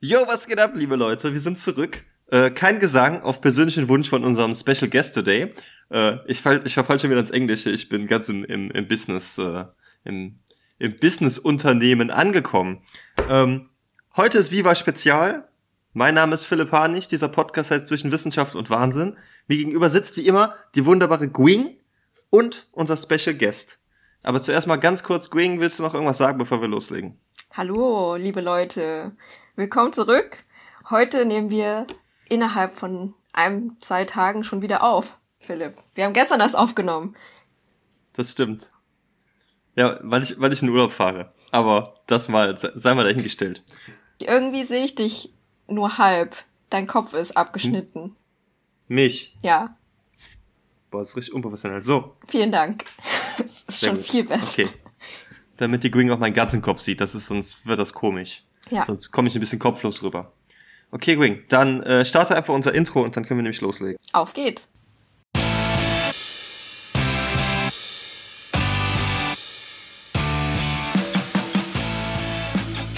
Yo, was geht ab, liebe Leute? Wir sind zurück. Äh, kein Gesang auf persönlichen Wunsch von unserem Special Guest today. Äh, ich, fall, ich verfall schon wieder ins Englische. Ich bin ganz im, im, im Business, äh, im, im Business-Unternehmen angekommen. Ähm, heute ist Viva Spezial. Mein Name ist Philipp Harnig. Dieser Podcast heißt Zwischen Wissenschaft und Wahnsinn. Mir gegenüber sitzt wie immer die wunderbare Gwing und unser Special Guest. Aber zuerst mal ganz kurz, Gwing, willst du noch irgendwas sagen, bevor wir loslegen? Hallo, liebe Leute. Willkommen zurück. Heute nehmen wir innerhalb von einem, zwei Tagen schon wieder auf, Philipp. Wir haben gestern das aufgenommen. Das stimmt. Ja, weil ich, weil ich in Urlaub fahre. Aber das mal, sei mal dahingestellt. Irgendwie sehe ich dich nur halb. Dein Kopf ist abgeschnitten. Hm? Mich? Ja. Boah, das ist richtig unprofessionell. So. Vielen Dank. Das ist Sehr schon gut. viel besser. Okay. Damit die Gwing auch meinen ganzen Kopf sieht, das ist, sonst wird das komisch. Ja. Sonst komme ich ein bisschen kopflos rüber. Okay, Gwing, dann äh, starte einfach unser Intro und dann können wir nämlich loslegen. Auf geht's.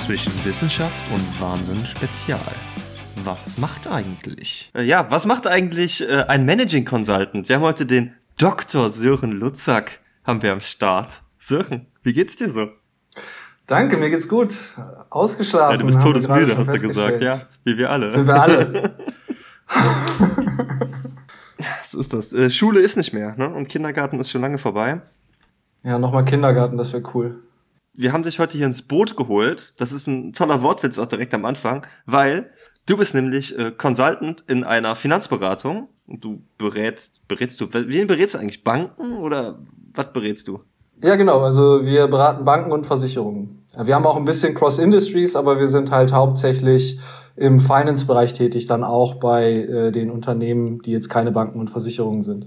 Zwischen Wissenschaft und Wahnsinn Spezial. Was macht eigentlich? Äh, ja, was macht eigentlich äh, ein Managing Consultant? Wir haben heute den Dr. Sören Lutzak haben wir am Start. Sören, wie geht's dir so? Danke, mir geht's gut. Ausgeschlafen. Ja, du bist todesmüde, hast du gesagt, ja. Wie wir alle. Sind wir alle. so ist das. Äh, Schule ist nicht mehr, ne? Und Kindergarten ist schon lange vorbei. Ja, nochmal Kindergarten, das wäre cool. Wir haben dich heute hier ins Boot geholt. Das ist ein toller Wortwitz auch direkt am Anfang, weil du bist nämlich äh, Consultant in einer Finanzberatung. Und du berätst, berätst du, wen berätst du eigentlich? Banken oder was berätst du? Ja, genau. Also wir beraten Banken und Versicherungen. Wir haben auch ein bisschen Cross-Industries, aber wir sind halt hauptsächlich im Finance-Bereich tätig, dann auch bei äh, den Unternehmen, die jetzt keine Banken und Versicherungen sind.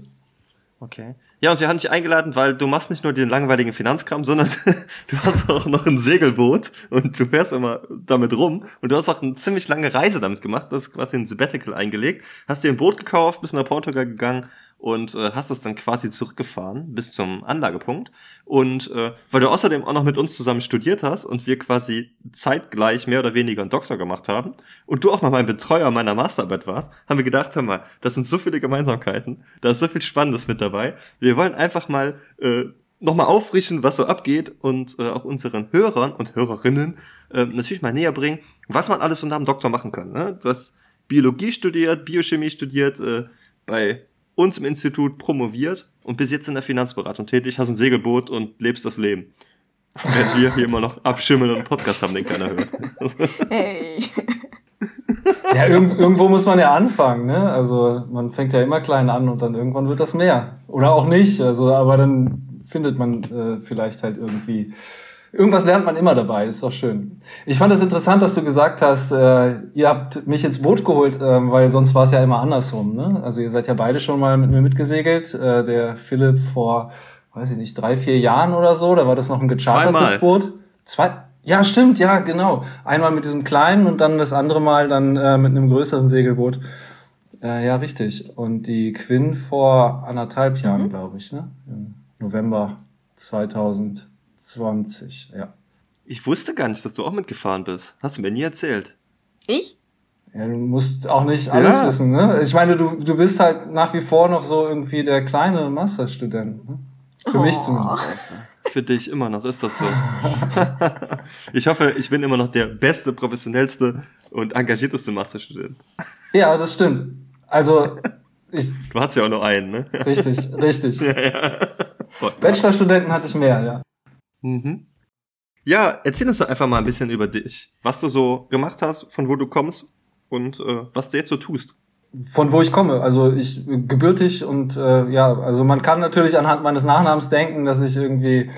Okay. Ja, und wir haben dich eingeladen, weil du machst nicht nur den langweiligen Finanzkram, sondern du hast auch noch ein Segelboot und du fährst immer damit rum und du hast auch eine ziemlich lange Reise damit gemacht, das ist quasi ein Sabbatical eingelegt, hast dir ein Boot gekauft, bist nach Portugal gegangen und äh, hast es dann quasi zurückgefahren bis zum Anlagepunkt. Und äh, weil du außerdem auch noch mit uns zusammen studiert hast und wir quasi zeitgleich mehr oder weniger einen Doktor gemacht haben und du auch noch mein Betreuer meiner Masterarbeit warst, haben wir gedacht, hör mal, das sind so viele Gemeinsamkeiten, da ist so viel Spannendes mit dabei. Wir wollen einfach mal äh, nochmal auffrischen, was so abgeht und äh, auch unseren Hörern und Hörerinnen äh, natürlich mal näher bringen, was man alles unter einem Doktor machen kann. Ne? Du hast Biologie studiert, Biochemie studiert, äh, bei uns im Institut promoviert und bis jetzt in der Finanzberatung tätig, hast ein Segelboot und lebst das Leben. Während wir hier immer noch abschimmeln und einen Podcast haben, den keiner hört. Hey. Ja, irg irgendwo muss man ja anfangen, ne? Also man fängt ja immer klein an und dann irgendwann wird das mehr. Oder auch nicht. Also, aber dann findet man äh, vielleicht halt irgendwie irgendwas lernt man immer dabei, ist doch schön. Ich fand es das interessant, dass du gesagt hast, äh, ihr habt mich ins Boot geholt, äh, weil sonst war es ja immer andersrum. Ne? Also ihr seid ja beide schon mal mit mir mitgesegelt. Äh, der Philipp vor, weiß ich nicht, drei, vier Jahren oder so, da war das noch ein gechartertes Zweimal. Boot. Zwei, ja, stimmt, ja, genau. Einmal mit diesem kleinen und dann das andere Mal dann äh, mit einem größeren Segelboot. Äh, ja, richtig. Und die Quinn vor anderthalb Jahren, mhm. glaube ich, ne? Im November 2000. 20, ja. Ich wusste gar nicht, dass du auch mitgefahren bist. Hast du mir nie erzählt. Ich? Ja, du musst auch nicht alles ja. wissen, ne? Ich meine, du, du bist halt nach wie vor noch so irgendwie der kleine Masterstudent. Ne? Für oh. mich zumindest. Für dich immer noch ist das so. ich hoffe, ich bin immer noch der beste, professionellste und engagierteste Masterstudent. Ja, das stimmt. Also, ich. Du hast ja auch nur einen, ne? Richtig, richtig. ja, ja. Bachelorstudenten hatte ich mehr, ja. Mhm. Ja, erzähl uns doch einfach mal ein bisschen über dich. Was du so gemacht hast, von wo du kommst und äh, was du jetzt so tust. Von wo ich komme, also ich gebürtig und äh, ja, also man kann natürlich anhand meines Nachnamens denken, dass ich irgendwie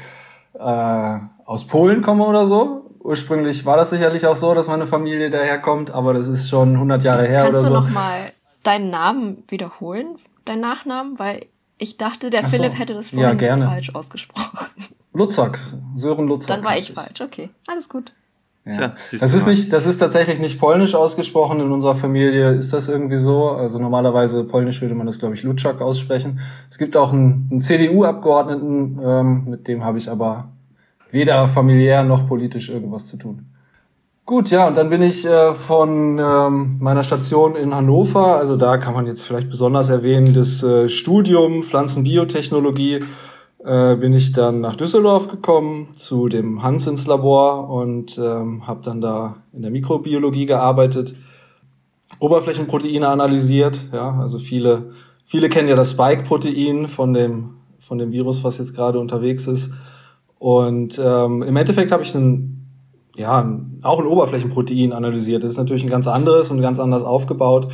äh, aus Polen komme oder so. Ursprünglich war das sicherlich auch so, dass meine Familie daherkommt, aber das ist schon 100 Jahre her Kannst oder so. Kannst du noch mal deinen Namen wiederholen, deinen Nachnamen, weil ich dachte, der Ach Philipp hätte das vorhin ja, falsch ausgesprochen. Lutzak, Sören Lutzak. Dann war ich falsch, okay. Alles gut. Ja. Tja, das ist nicht, das ist tatsächlich nicht polnisch ausgesprochen. In unserer Familie ist das irgendwie so. Also normalerweise polnisch würde man das, glaube ich, Lutzak aussprechen. Es gibt auch einen, einen CDU-Abgeordneten, ähm, mit dem habe ich aber weder familiär noch politisch irgendwas zu tun. Gut, ja, und dann bin ich äh, von ähm, meiner Station in Hannover, also da kann man jetzt vielleicht besonders erwähnen, das äh, Studium Pflanzenbiotechnologie, äh, bin ich dann nach Düsseldorf gekommen zu dem Hans ins Labor und ähm, habe dann da in der Mikrobiologie gearbeitet, Oberflächenproteine analysiert, ja, also viele viele kennen ja das Spike-Protein von dem von dem Virus, was jetzt gerade unterwegs ist. Und ähm, im Endeffekt habe ich einen ja, auch ein Oberflächenprotein analysiert. Das ist natürlich ein ganz anderes und ganz anders aufgebaut.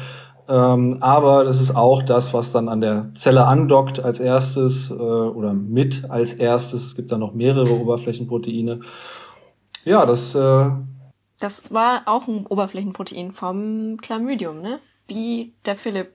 Ähm, aber das ist auch das, was dann an der Zelle andockt als erstes äh, oder mit als erstes. Es gibt da noch mehrere Oberflächenproteine. Ja, das. Äh, das war auch ein Oberflächenprotein vom Chlamydium, ne? Wie der Philipp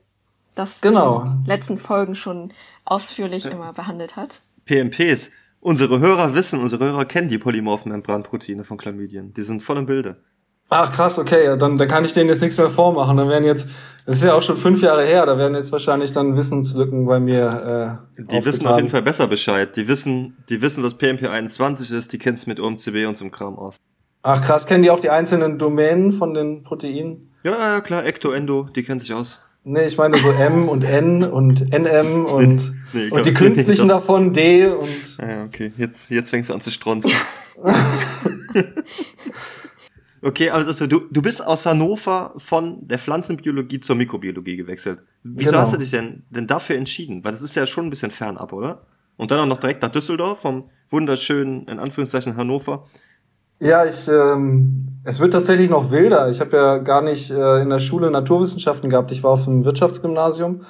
das genau. in den letzten Folgen schon ausführlich ja. immer behandelt hat. PMPs. Unsere Hörer wissen, unsere Hörer kennen die polymorphen Membranproteine von Chlamydien. Die sind voll im Bilde. Ach krass, okay, dann, dann kann ich denen jetzt nichts mehr vormachen. Dann werden jetzt, das ist ja auch schon fünf Jahre her, da werden jetzt wahrscheinlich dann Wissenslücken bei mir. Äh, die wissen auf jeden Fall besser Bescheid. Die wissen, die wissen, was PMP 21 ist, die kennen es mit OMCB und so Kram aus. Ach krass, kennen die auch die einzelnen Domänen von den Proteinen? Ja, ja, klar, Ecto, Endo, die kennen sich aus. Nee, ich meine so M und N und NM und, nee, und die künstlichen davon D und. Ja, okay. Jetzt, jetzt fängst du an zu stronzen. okay, also du, du bist aus Hannover von der Pflanzenbiologie zur Mikrobiologie gewechselt. Wieso genau. hast du dich denn, denn dafür entschieden? Weil das ist ja schon ein bisschen fernab, oder? Und dann auch noch direkt nach Düsseldorf vom wunderschönen, in Anführungszeichen, Hannover. Ja, ich, ähm, es wird tatsächlich noch wilder. Ich habe ja gar nicht äh, in der Schule Naturwissenschaften gehabt. Ich war auf dem Wirtschaftsgymnasium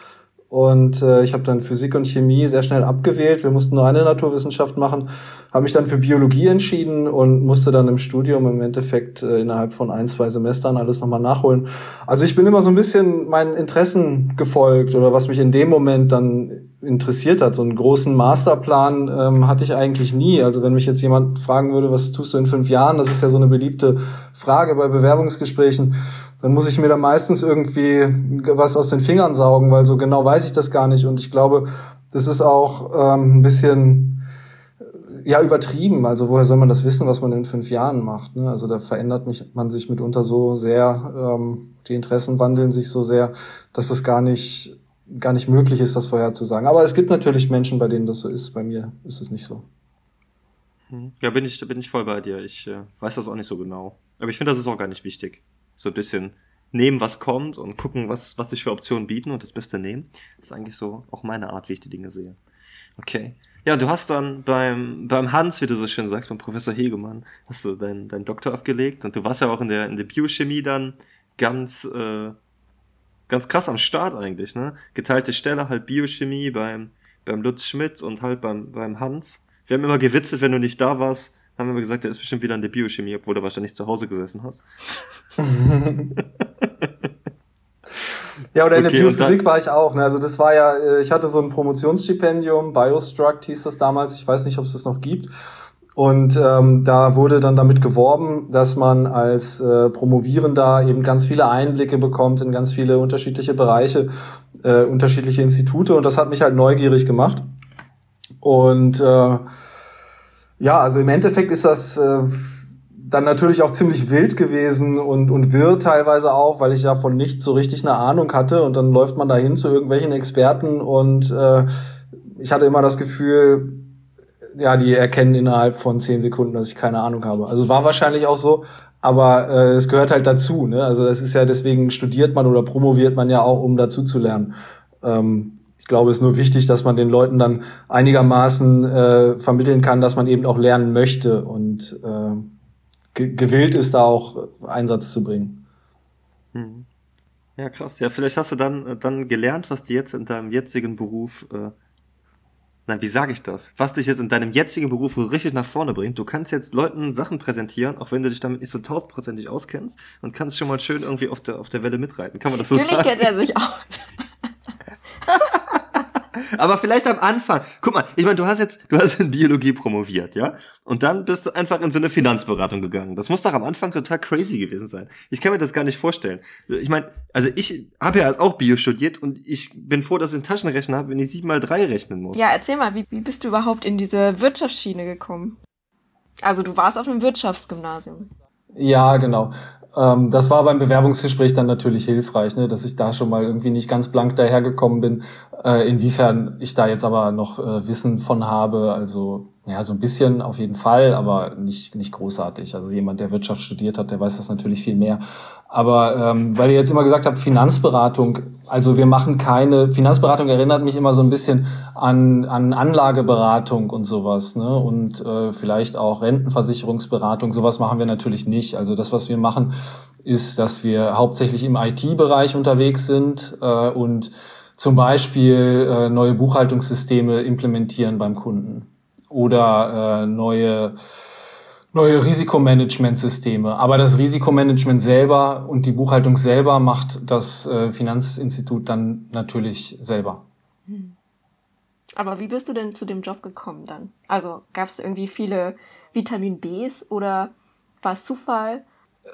und äh, ich habe dann Physik und Chemie sehr schnell abgewählt. Wir mussten nur eine Naturwissenschaft machen, habe mich dann für Biologie entschieden und musste dann im Studium im Endeffekt äh, innerhalb von ein, zwei Semestern alles nochmal nachholen. Also ich bin immer so ein bisschen meinen Interessen gefolgt oder was mich in dem Moment dann interessiert hat. So einen großen Masterplan ähm, hatte ich eigentlich nie. Also wenn mich jetzt jemand fragen würde, was tust du in fünf Jahren, das ist ja so eine beliebte Frage bei Bewerbungsgesprächen, dann muss ich mir da meistens irgendwie was aus den Fingern saugen, weil so genau weiß ich das gar nicht. Und ich glaube, das ist auch ähm, ein bisschen ja übertrieben. Also woher soll man das wissen, was man in fünf Jahren macht? Ne? Also da verändert mich, man sich mitunter so sehr, ähm, die Interessen wandeln sich so sehr, dass es gar nicht gar nicht möglich ist, das vorherzusagen. Aber es gibt natürlich Menschen, bei denen das so ist. Bei mir ist es nicht so. Hm. Ja, bin ich, bin ich voll bei dir. Ich äh, weiß das auch nicht so genau. Aber ich finde, das ist auch gar nicht wichtig. So ein bisschen nehmen, was kommt und gucken, was, was sich für Optionen bieten und das Beste nehmen. Das ist eigentlich so auch meine Art, wie ich die Dinge sehe. Okay. Ja, du hast dann beim, beim Hans, wie du so schön sagst, beim Professor Hegemann, hast du deinen dein Doktor abgelegt und du warst ja auch in der, in der Biochemie dann ganz, äh, ganz krass am Start eigentlich, ne? Geteilte Stelle, halt Biochemie beim, beim Lutz Schmidt und halt beim, beim Hans. Wir haben immer gewitzelt, wenn du nicht da warst, haben wir immer gesagt, der ist bestimmt wieder in der Biochemie, obwohl du wahrscheinlich zu Hause gesessen hast. ja, oder in okay, der Biophysik war ich auch. Ne? Also das war ja, äh, ich hatte so ein Promotionsstipendium, Biostruct hieß das damals, ich weiß nicht, ob es das noch gibt. Und ähm, da wurde dann damit geworben, dass man als äh, Promovierender eben ganz viele Einblicke bekommt in ganz viele unterschiedliche Bereiche, äh, unterschiedliche Institute. Und das hat mich halt neugierig gemacht. Und äh, ja, also im Endeffekt ist das äh, dann natürlich auch ziemlich wild gewesen und, und wirr teilweise auch, weil ich ja von nichts so richtig eine Ahnung hatte. Und dann läuft man dahin zu irgendwelchen Experten und äh, ich hatte immer das Gefühl, ja, die erkennen innerhalb von zehn Sekunden, dass ich keine Ahnung habe. Also war wahrscheinlich auch so, aber äh, es gehört halt dazu. Ne? Also das ist ja deswegen studiert man oder promoviert man ja auch, um dazu zu lernen. Ähm, ich glaube, es ist nur wichtig, dass man den Leuten dann einigermaßen äh, vermitteln kann, dass man eben auch lernen möchte und äh, ge gewillt ist, da auch Einsatz zu bringen. Hm. Ja, krass. Ja, vielleicht hast du dann, dann gelernt, was dir jetzt in deinem jetzigen Beruf äh, Nein, wie sage ich das? Was dich jetzt in deinem jetzigen Beruf richtig nach vorne bringt. Du kannst jetzt Leuten Sachen präsentieren, auch wenn du dich damit nicht so tausendprozentig auskennst und kannst schon mal schön irgendwie auf der, auf der Welle mitreiten. Kann man das so Natürlich sagen? Natürlich kennt er sich aus. Aber vielleicht am Anfang. Guck mal, ich meine, du hast jetzt, du hast in Biologie promoviert, ja? Und dann bist du einfach in so eine Finanzberatung gegangen. Das muss doch am Anfang total crazy gewesen sein. Ich kann mir das gar nicht vorstellen. Ich meine, also ich habe ja auch Bio studiert und ich bin froh, dass ich einen Taschenrechner habe, wenn ich sieben mal drei rechnen muss. Ja, erzähl mal, wie, wie bist du überhaupt in diese Wirtschaftsschiene gekommen? Also du warst auf einem Wirtschaftsgymnasium. Ja, genau. Ähm, das war beim Bewerbungsgespräch dann natürlich hilfreich, ne, dass ich da schon mal irgendwie nicht ganz blank dahergekommen bin. Äh, inwiefern ich da jetzt aber noch äh, Wissen von habe, also ja, so ein bisschen auf jeden Fall, aber nicht, nicht großartig. Also jemand, der Wirtschaft studiert hat, der weiß das natürlich viel mehr. Aber ähm, weil ihr jetzt immer gesagt habt, Finanzberatung, also wir machen keine, Finanzberatung erinnert mich immer so ein bisschen an, an Anlageberatung und sowas, ne? Und äh, vielleicht auch Rentenversicherungsberatung, sowas machen wir natürlich nicht. Also das, was wir machen, ist, dass wir hauptsächlich im IT-Bereich unterwegs sind äh, und zum Beispiel äh, neue Buchhaltungssysteme implementieren beim Kunden oder äh, neue neue Risikomanagementsysteme. Aber das Risikomanagement selber und die Buchhaltung selber macht das äh, Finanzinstitut dann natürlich selber. Aber wie bist du denn zu dem Job gekommen dann? Also gab es irgendwie viele Vitamin Bs oder war es Zufall?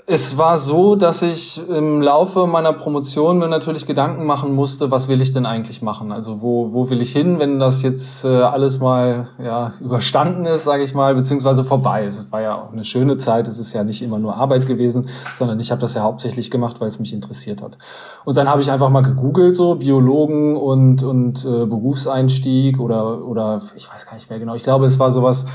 Es war so, dass ich im Laufe meiner Promotion mir natürlich Gedanken machen musste, was will ich denn eigentlich machen? Also wo, wo will ich hin, wenn das jetzt äh, alles mal ja, überstanden ist, sage ich mal, beziehungsweise vorbei ist. Es war ja auch eine schöne Zeit, es ist ja nicht immer nur Arbeit gewesen, sondern ich habe das ja hauptsächlich gemacht, weil es mich interessiert hat. Und dann habe ich einfach mal gegoogelt, so Biologen und, und äh, Berufseinstieg oder, oder ich weiß gar nicht mehr genau. Ich glaube, es war sowas,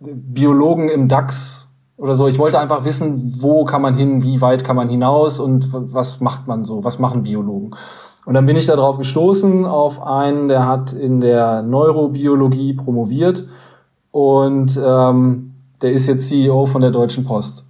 Biologen im DAX oder so. Ich wollte einfach wissen, wo kann man hin, wie weit kann man hinaus und was macht man so, was machen Biologen. Und dann bin ich darauf gestoßen, auf einen, der hat in der Neurobiologie promoviert und ähm, der ist jetzt CEO von der Deutschen Post.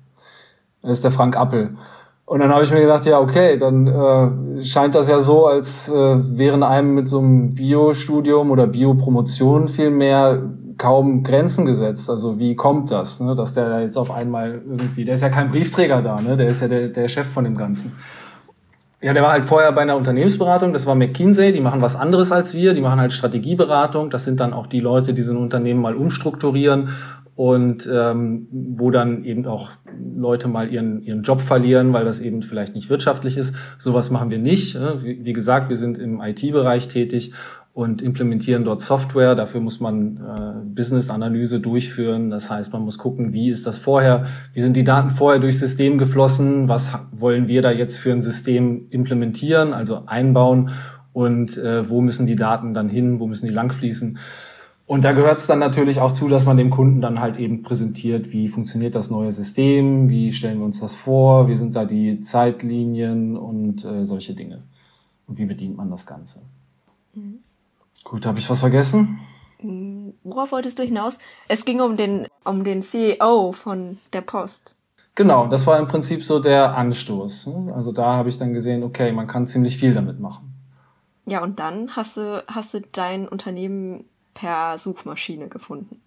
Das ist der Frank Appel. Und dann habe ich mir gedacht, ja, okay, dann äh, scheint das ja so, als äh, wären einem mit so einem Biostudium oder Biopromotion viel mehr kaum Grenzen gesetzt. Also wie kommt das, ne? dass der da jetzt auf einmal irgendwie, der ist ja kein Briefträger da, ne? der ist ja der, der Chef von dem Ganzen. Ja, der war halt vorher bei einer Unternehmensberatung, das war McKinsey, die machen was anderes als wir, die machen halt Strategieberatung, das sind dann auch die Leute, die so ein Unternehmen mal umstrukturieren und ähm, wo dann eben auch Leute mal ihren, ihren Job verlieren, weil das eben vielleicht nicht wirtschaftlich ist. Sowas machen wir nicht. Ne? Wie, wie gesagt, wir sind im IT-Bereich tätig und implementieren dort Software. Dafür muss man äh, Business-Analyse durchführen. Das heißt, man muss gucken, wie ist das vorher, wie sind die Daten vorher durchs System geflossen, was wollen wir da jetzt für ein System implementieren, also einbauen und äh, wo müssen die Daten dann hin, wo müssen die langfließen. Und da gehört es dann natürlich auch zu, dass man dem Kunden dann halt eben präsentiert, wie funktioniert das neue System, wie stellen wir uns das vor, wie sind da die Zeitlinien und äh, solche Dinge. Und wie bedient man das Ganze. Mhm. Gut, habe ich was vergessen? Worauf wolltest du hinaus? Es ging um den, um den CEO von der Post. Genau, das war im Prinzip so der Anstoß. Ne? Also da habe ich dann gesehen, okay, man kann ziemlich viel damit machen. Ja, und dann hast du, hast du dein Unternehmen per Suchmaschine gefunden.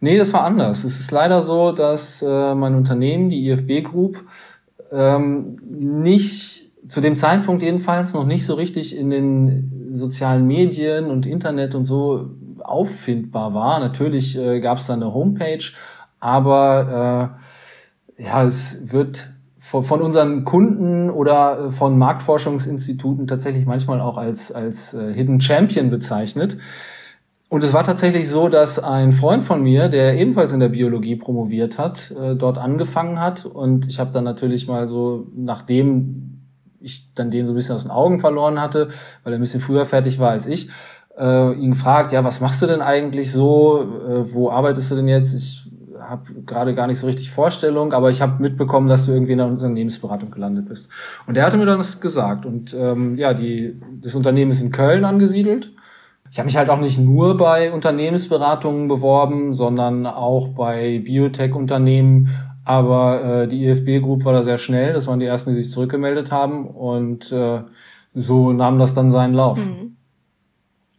Nee, das war anders. Es ist leider so, dass äh, mein Unternehmen, die IFB Group, ähm, nicht zu dem Zeitpunkt jedenfalls noch nicht so richtig in den sozialen Medien und Internet und so auffindbar war. Natürlich äh, gab es da eine Homepage, aber äh, ja, es wird von, von unseren Kunden oder äh, von Marktforschungsinstituten tatsächlich manchmal auch als, als äh, Hidden Champion bezeichnet. Und es war tatsächlich so, dass ein Freund von mir, der ebenfalls in der Biologie promoviert hat, äh, dort angefangen hat. Und ich habe dann natürlich mal so, nachdem ich dann den so ein bisschen aus den Augen verloren hatte, weil er ein bisschen früher fertig war als ich, äh, ihn gefragt, ja, was machst du denn eigentlich so? Äh, wo arbeitest du denn jetzt? Ich habe gerade gar nicht so richtig Vorstellung, aber ich habe mitbekommen, dass du irgendwie in der Unternehmensberatung gelandet bist. Und er hatte mir dann das gesagt. Und ähm, ja, die, das Unternehmen ist in Köln angesiedelt. Ich habe mich halt auch nicht nur bei Unternehmensberatungen beworben, sondern auch bei Biotech-Unternehmen aber äh, die IFB Group war da sehr schnell. Das waren die ersten, die sich zurückgemeldet haben. Und äh, so nahm das dann seinen Lauf. Mhm.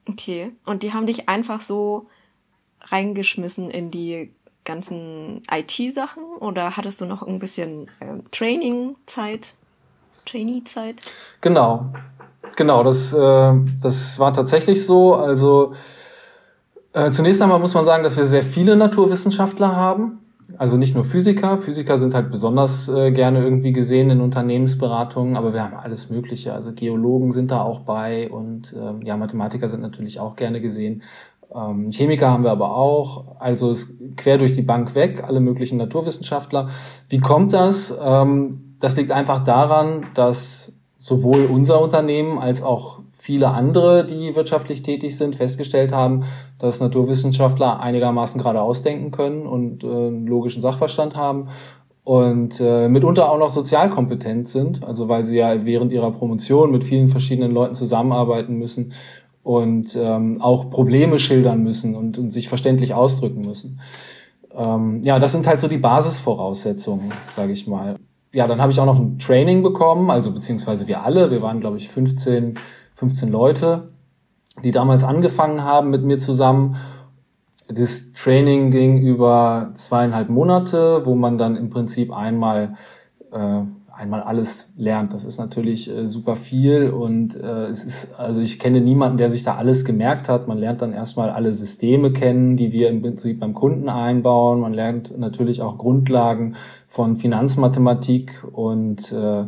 Okay. Und die haben dich einfach so reingeschmissen in die ganzen IT-Sachen? Oder hattest du noch ein bisschen äh, Training-Zeit? Trainee-Zeit? Genau. Genau, das, äh, das war tatsächlich so. Also äh, zunächst einmal muss man sagen, dass wir sehr viele Naturwissenschaftler haben. Also nicht nur Physiker. Physiker sind halt besonders äh, gerne irgendwie gesehen in Unternehmensberatungen, aber wir haben alles Mögliche. Also Geologen sind da auch bei und äh, ja, Mathematiker sind natürlich auch gerne gesehen. Ähm, Chemiker haben wir aber auch, also es quer durch die Bank weg, alle möglichen Naturwissenschaftler. Wie kommt das? Ähm, das liegt einfach daran, dass sowohl unser Unternehmen als auch viele andere, die wirtschaftlich tätig sind, festgestellt haben, dass Naturwissenschaftler einigermaßen gerade ausdenken können und äh, einen logischen Sachverstand haben und äh, mitunter auch noch sozialkompetent sind, also weil sie ja während ihrer Promotion mit vielen verschiedenen Leuten zusammenarbeiten müssen und ähm, auch Probleme schildern müssen und, und sich verständlich ausdrücken müssen. Ähm, ja, das sind halt so die Basisvoraussetzungen, sage ich mal. Ja, dann habe ich auch noch ein Training bekommen, also beziehungsweise wir alle, wir waren glaube ich 15, 15 Leute, die damals angefangen haben mit mir zusammen. Das Training ging über zweieinhalb Monate, wo man dann im Prinzip einmal äh, einmal alles lernt. Das ist natürlich äh, super viel und äh, es ist, also ich kenne niemanden, der sich da alles gemerkt hat. Man lernt dann erstmal alle Systeme kennen, die wir im Prinzip beim Kunden einbauen. Man lernt natürlich auch Grundlagen von Finanzmathematik und äh,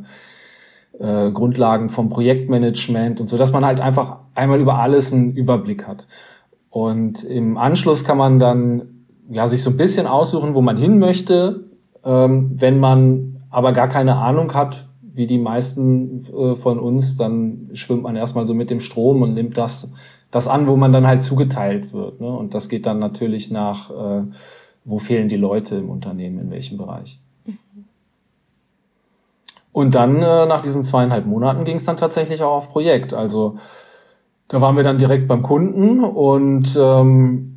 äh, Grundlagen vom Projektmanagement und so, dass man halt einfach einmal über alles einen Überblick hat. Und im Anschluss kann man dann ja sich so ein bisschen aussuchen, wo man hin möchte, ähm, wenn man aber gar keine Ahnung hat, wie die meisten äh, von uns, dann schwimmt man erstmal so mit dem Strom und nimmt das, das an, wo man dann halt zugeteilt wird. Ne? Und das geht dann natürlich nach, äh, wo fehlen die Leute im Unternehmen, in welchem Bereich. Und dann äh, nach diesen zweieinhalb Monaten ging es dann tatsächlich auch auf Projekt. Also da waren wir dann direkt beim Kunden und ähm,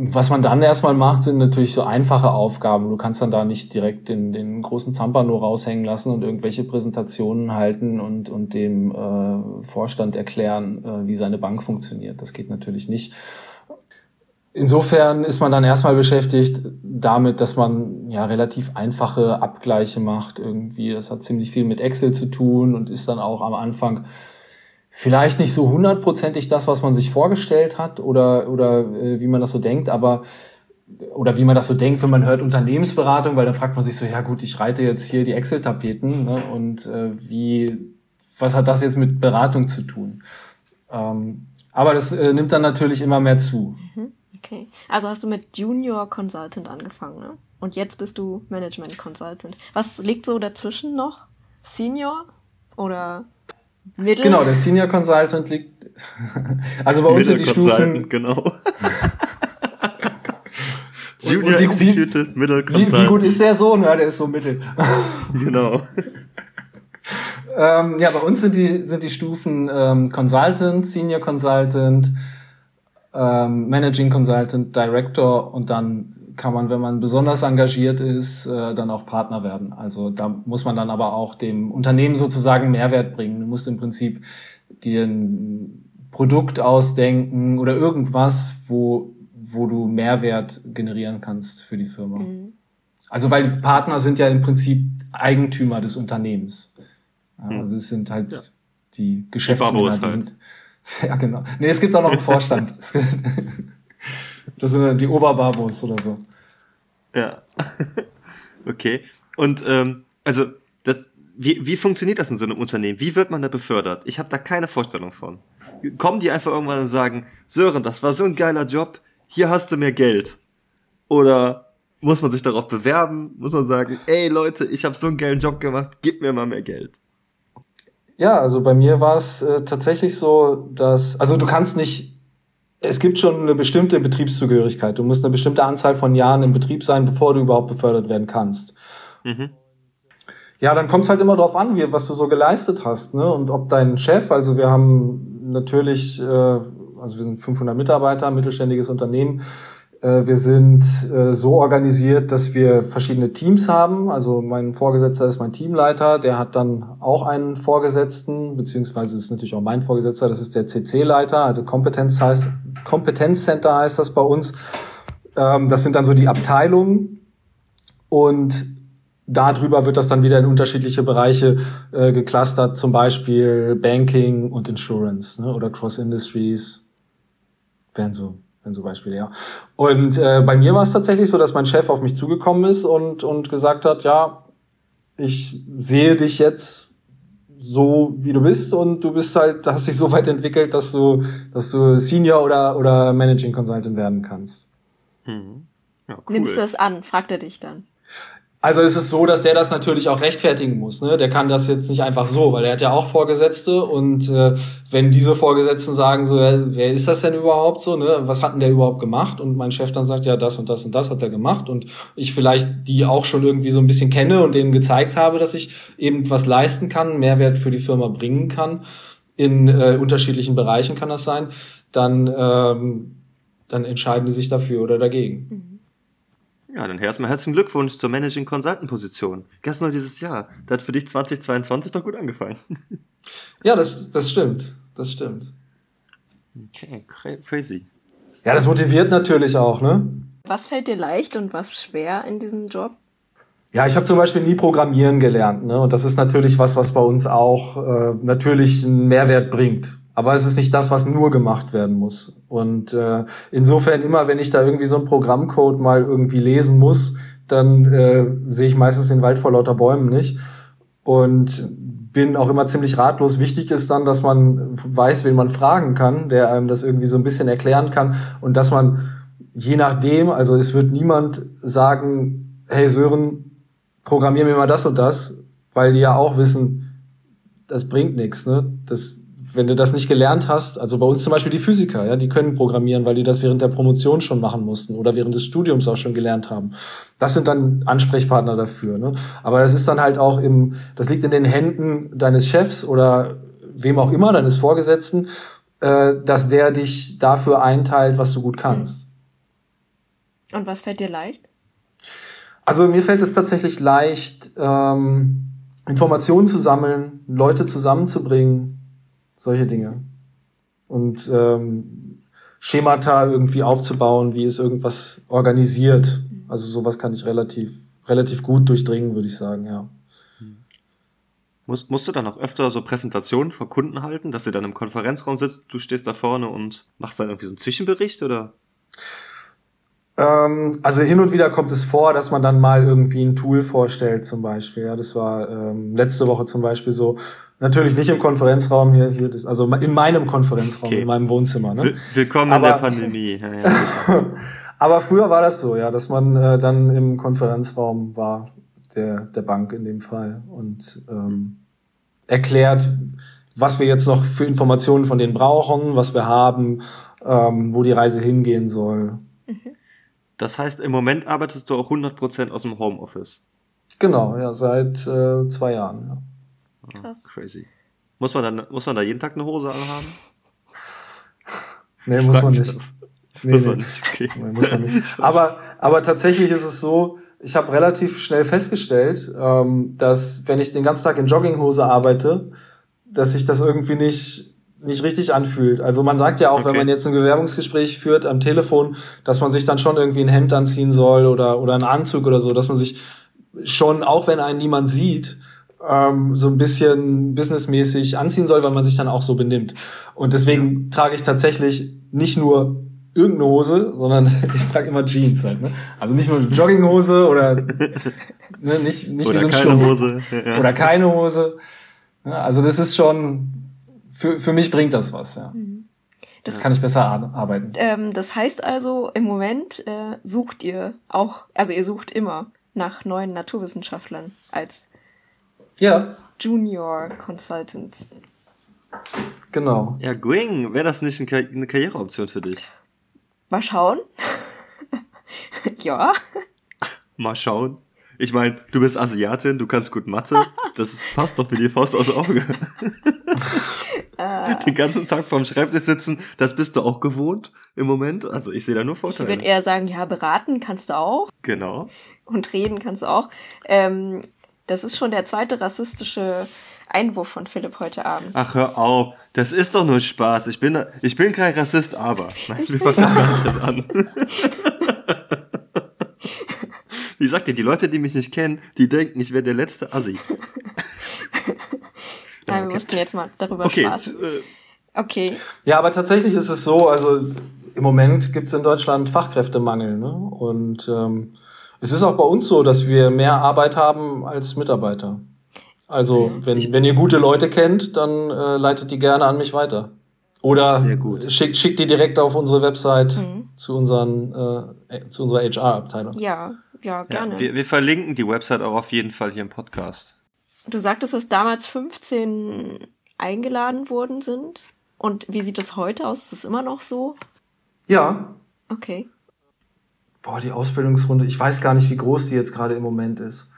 was man dann erstmal macht, sind natürlich so einfache Aufgaben. Du kannst dann da nicht direkt den, den großen Zampano raushängen lassen und irgendwelche Präsentationen halten und, und dem äh, Vorstand erklären, äh, wie seine Bank funktioniert. Das geht natürlich nicht. Insofern ist man dann erstmal beschäftigt damit, dass man ja relativ einfache Abgleiche macht irgendwie. Das hat ziemlich viel mit Excel zu tun und ist dann auch am Anfang vielleicht nicht so hundertprozentig das, was man sich vorgestellt hat oder, oder äh, wie man das so denkt, aber oder wie man das so denkt, wenn man hört Unternehmensberatung, weil dann fragt man sich so, ja gut, ich reite jetzt hier die Excel-Tapeten ne, und äh, wie, was hat das jetzt mit Beratung zu tun? Ähm, aber das äh, nimmt dann natürlich immer mehr zu. Mhm, okay, also hast du mit Junior Consultant angefangen, ne? Und jetzt bist du Management Consultant. Was liegt so dazwischen noch? Senior oder Mittel? Genau, der Senior Consultant liegt. also bei uns sind die Stufen. Genau. Junior wie, Executive, Middle Consultant. Wie, wie, gut ist der Sohn? Ja, der ist so mittel. genau. ähm, ja, bei uns sind die, sind die Stufen ähm, Consultant, Senior Consultant, ähm, Managing Consultant, Director und dann kann man, wenn man besonders engagiert ist, äh, dann auch Partner werden. Also da muss man dann aber auch dem Unternehmen sozusagen Mehrwert bringen. Du musst im Prinzip dir ein Produkt ausdenken oder irgendwas, wo, wo du Mehrwert generieren kannst für die Firma. Mhm. Also weil die Partner sind ja im Prinzip Eigentümer des Unternehmens. Mhm. also es sind halt ja. die Geschäftsmänner. Die halt. Ja, genau. Nee, es gibt auch noch einen Vorstand. Das sind die Oberbarbos oder so. Ja. okay. Und ähm, also, das, wie, wie funktioniert das in so einem Unternehmen? Wie wird man da befördert? Ich habe da keine Vorstellung von. Kommen die einfach irgendwann und sagen, Sören, das war so ein geiler Job, hier hast du mehr Geld. Oder muss man sich darauf bewerben? Muss man sagen, ey Leute, ich habe so einen geilen Job gemacht, gib mir mal mehr Geld. Ja, also bei mir war es äh, tatsächlich so, dass, also du kannst nicht es gibt schon eine bestimmte Betriebszugehörigkeit. Du musst eine bestimmte Anzahl von Jahren im Betrieb sein, bevor du überhaupt befördert werden kannst. Mhm. Ja, dann kommt es halt immer darauf an, wie, was du so geleistet hast. Ne? Und ob dein Chef, also wir haben natürlich, äh, also wir sind 500 Mitarbeiter, mittelständiges Unternehmen, wir sind äh, so organisiert, dass wir verschiedene Teams haben. Also mein Vorgesetzter ist mein Teamleiter, der hat dann auch einen Vorgesetzten, beziehungsweise ist natürlich auch mein Vorgesetzter, das ist der CC-Leiter, also Kompetenz heißt, Kompetenzcenter heißt das bei uns. Ähm, das sind dann so die Abteilungen und darüber wird das dann wieder in unterschiedliche Bereiche äh, geclustert, zum Beispiel Banking und Insurance ne, oder Cross Industries, wären so wenn so Beispiele, ja. Und äh, bei mir war es tatsächlich so, dass mein Chef auf mich zugekommen ist und, und gesagt hat, ja, ich sehe dich jetzt so, wie du bist und du bist halt, hast dich so weit entwickelt, dass du, dass du Senior oder, oder Managing Consultant werden kannst. Mhm. Ja, cool. Nimmst du es an, fragt er dich dann. Also es ist so, dass der das natürlich auch rechtfertigen muss. Ne? Der kann das jetzt nicht einfach so, weil er hat ja auch Vorgesetzte und äh, wenn diese Vorgesetzten sagen so, ja, wer ist das denn überhaupt so, ne? Was hat denn der überhaupt gemacht? Und mein Chef dann sagt, ja, das und das und das hat er gemacht und ich vielleicht die auch schon irgendwie so ein bisschen kenne und denen gezeigt habe, dass ich eben was leisten kann, Mehrwert für die Firma bringen kann. In äh, unterschiedlichen Bereichen kann das sein. Dann ähm, dann entscheiden die sich dafür oder dagegen. Ja, dann erstmal herzlichen Glückwunsch zur Managing Consultant Position. Gestern noch dieses Jahr. Das hat für dich 2022 doch gut angefangen. Ja, das, das stimmt. Das stimmt. Okay, crazy. Ja, das motiviert natürlich auch, ne? Was fällt dir leicht und was schwer in diesem Job? Ja, ich habe zum Beispiel nie Programmieren gelernt, ne? Und das ist natürlich was, was bei uns auch äh, natürlich einen Mehrwert bringt. Aber es ist nicht das, was nur gemacht werden muss. Und äh, insofern immer, wenn ich da irgendwie so einen Programmcode mal irgendwie lesen muss, dann äh, sehe ich meistens den Wald vor lauter Bäumen nicht. Und bin auch immer ziemlich ratlos. Wichtig ist dann, dass man weiß, wen man fragen kann, der einem das irgendwie so ein bisschen erklären kann und dass man je nachdem, also es wird niemand sagen, hey Sören, programmier mir mal das und das, weil die ja auch wissen, das bringt nichts, ne? Das wenn du das nicht gelernt hast, also bei uns zum Beispiel die Physiker, ja, die können programmieren, weil die das während der Promotion schon machen mussten oder während des Studiums auch schon gelernt haben. Das sind dann Ansprechpartner dafür. Ne? Aber das ist dann halt auch im, das liegt in den Händen deines Chefs oder wem auch immer, deines Vorgesetzten, äh, dass der dich dafür einteilt, was du gut kannst. Und was fällt dir leicht? Also mir fällt es tatsächlich leicht, ähm, Informationen zu sammeln, Leute zusammenzubringen, solche Dinge. Und ähm, Schemata irgendwie aufzubauen, wie es irgendwas organisiert. Also sowas kann ich relativ, relativ gut durchdringen, würde ich sagen, ja. Muss, musst du dann auch öfter so Präsentationen vor Kunden halten, dass sie dann im Konferenzraum sitzt, du stehst da vorne und machst dann irgendwie so einen Zwischenbericht oder? Ähm, also hin und wieder kommt es vor, dass man dann mal irgendwie ein Tool vorstellt, zum Beispiel. Ja, das war ähm, letzte Woche zum Beispiel so, Natürlich nicht im Konferenzraum hier, hier das, also in meinem Konferenzraum, okay. in meinem Wohnzimmer. Ne? Willkommen aber, in der Pandemie. Ja, ja, aber früher war das so, ja, dass man äh, dann im Konferenzraum war, der, der Bank in dem Fall, und ähm, erklärt, was wir jetzt noch für Informationen von denen brauchen, was wir haben, ähm, wo die Reise hingehen soll. Das heißt, im Moment arbeitest du auch 100% aus dem Homeoffice? Genau, ja, seit äh, zwei Jahren. Ja. Krass. Crazy. Muss man, dann, muss man da jeden Tag eine Hose anhaben? Nee, muss man nicht. Nee, muss nee. man nicht. Okay. Nee, muss man nicht. Aber, aber tatsächlich ist es so, ich habe relativ schnell festgestellt, ähm, dass wenn ich den ganzen Tag in Jogginghose arbeite, dass sich das irgendwie nicht nicht richtig anfühlt. Also man sagt ja auch, okay. wenn man jetzt ein Bewerbungsgespräch führt am Telefon, dass man sich dann schon irgendwie ein Hemd anziehen soll oder oder einen Anzug oder so, dass man sich schon, auch wenn einen niemand sieht, ähm, so ein bisschen businessmäßig anziehen soll, weil man sich dann auch so benimmt. Und deswegen ja. trage ich tatsächlich nicht nur irgendeine Hose, sondern ich trage immer Jeans halt. Ne? Also nicht nur eine Jogginghose oder ne, nicht, nicht oder wie so ein keine. Hose. Ja. Oder keine Hose. Ja, also das ist schon, für, für mich bringt das was, ja. Mhm. Das kann ich besser arbeiten. Ähm, das heißt also, im Moment äh, sucht ihr auch, also ihr sucht immer nach neuen Naturwissenschaftlern als ja. Junior Consultant. Genau. Ja, Gwing, wäre das nicht eine Karriereoption für dich? Mal schauen. ja. Mal schauen. Ich meine, du bist Asiatin, du kannst gut Mathe. Das ist, passt doch wie die Faust aus Auge. uh. Den ganzen Tag vorm Schreibtisch sitzen, das bist du auch gewohnt im Moment. Also ich sehe da nur Vorteile. Ich würde eher sagen, ja, beraten kannst du auch. Genau. Und reden kannst du auch. Ähm, das ist schon der zweite rassistische Einwurf von Philipp heute Abend. Ach, hör auf. Das ist doch nur Spaß. Ich bin, ich bin kein Rassist, aber. Nein, wir fangen gar nicht das an. Wie sagt ihr, die Leute, die mich nicht kennen, die denken, ich wäre der letzte Assi. Nein, wir mussten jetzt mal darüber okay, Spaß. Äh, okay. Ja, aber tatsächlich ist es so, also im Moment gibt es in Deutschland Fachkräftemangel. Ne? Und ähm, es ist auch bei uns so, dass wir mehr Arbeit haben als Mitarbeiter. Also, wenn, wenn ihr gute Leute kennt, dann äh, leitet die gerne an mich weiter. Oder schickt, schickt die direkt auf unsere Website mhm. zu, unseren, äh, zu unserer HR-Abteilung. Ja, ja, gerne. Ja, wir, wir verlinken die Website auch auf jeden Fall hier im Podcast. Du sagtest, dass damals 15 eingeladen worden sind. Und wie sieht das heute aus? Ist es immer noch so? Ja. Okay. Boah, die Ausbildungsrunde, ich weiß gar nicht, wie groß die jetzt gerade im Moment ist.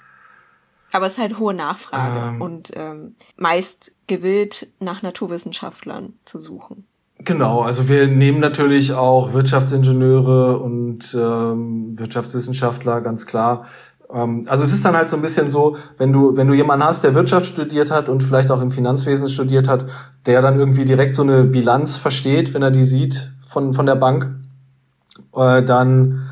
Aber es ist halt hohe Nachfrage ähm, und ähm, meist gewillt, nach Naturwissenschaftlern zu suchen. Genau, also wir nehmen natürlich auch Wirtschaftsingenieure und ähm, Wirtschaftswissenschaftler, ganz klar. Ähm, also es ist dann halt so ein bisschen so, wenn du, wenn du jemanden hast, der Wirtschaft studiert hat und vielleicht auch im Finanzwesen studiert hat, der dann irgendwie direkt so eine Bilanz versteht, wenn er die sieht von, von der Bank, äh, dann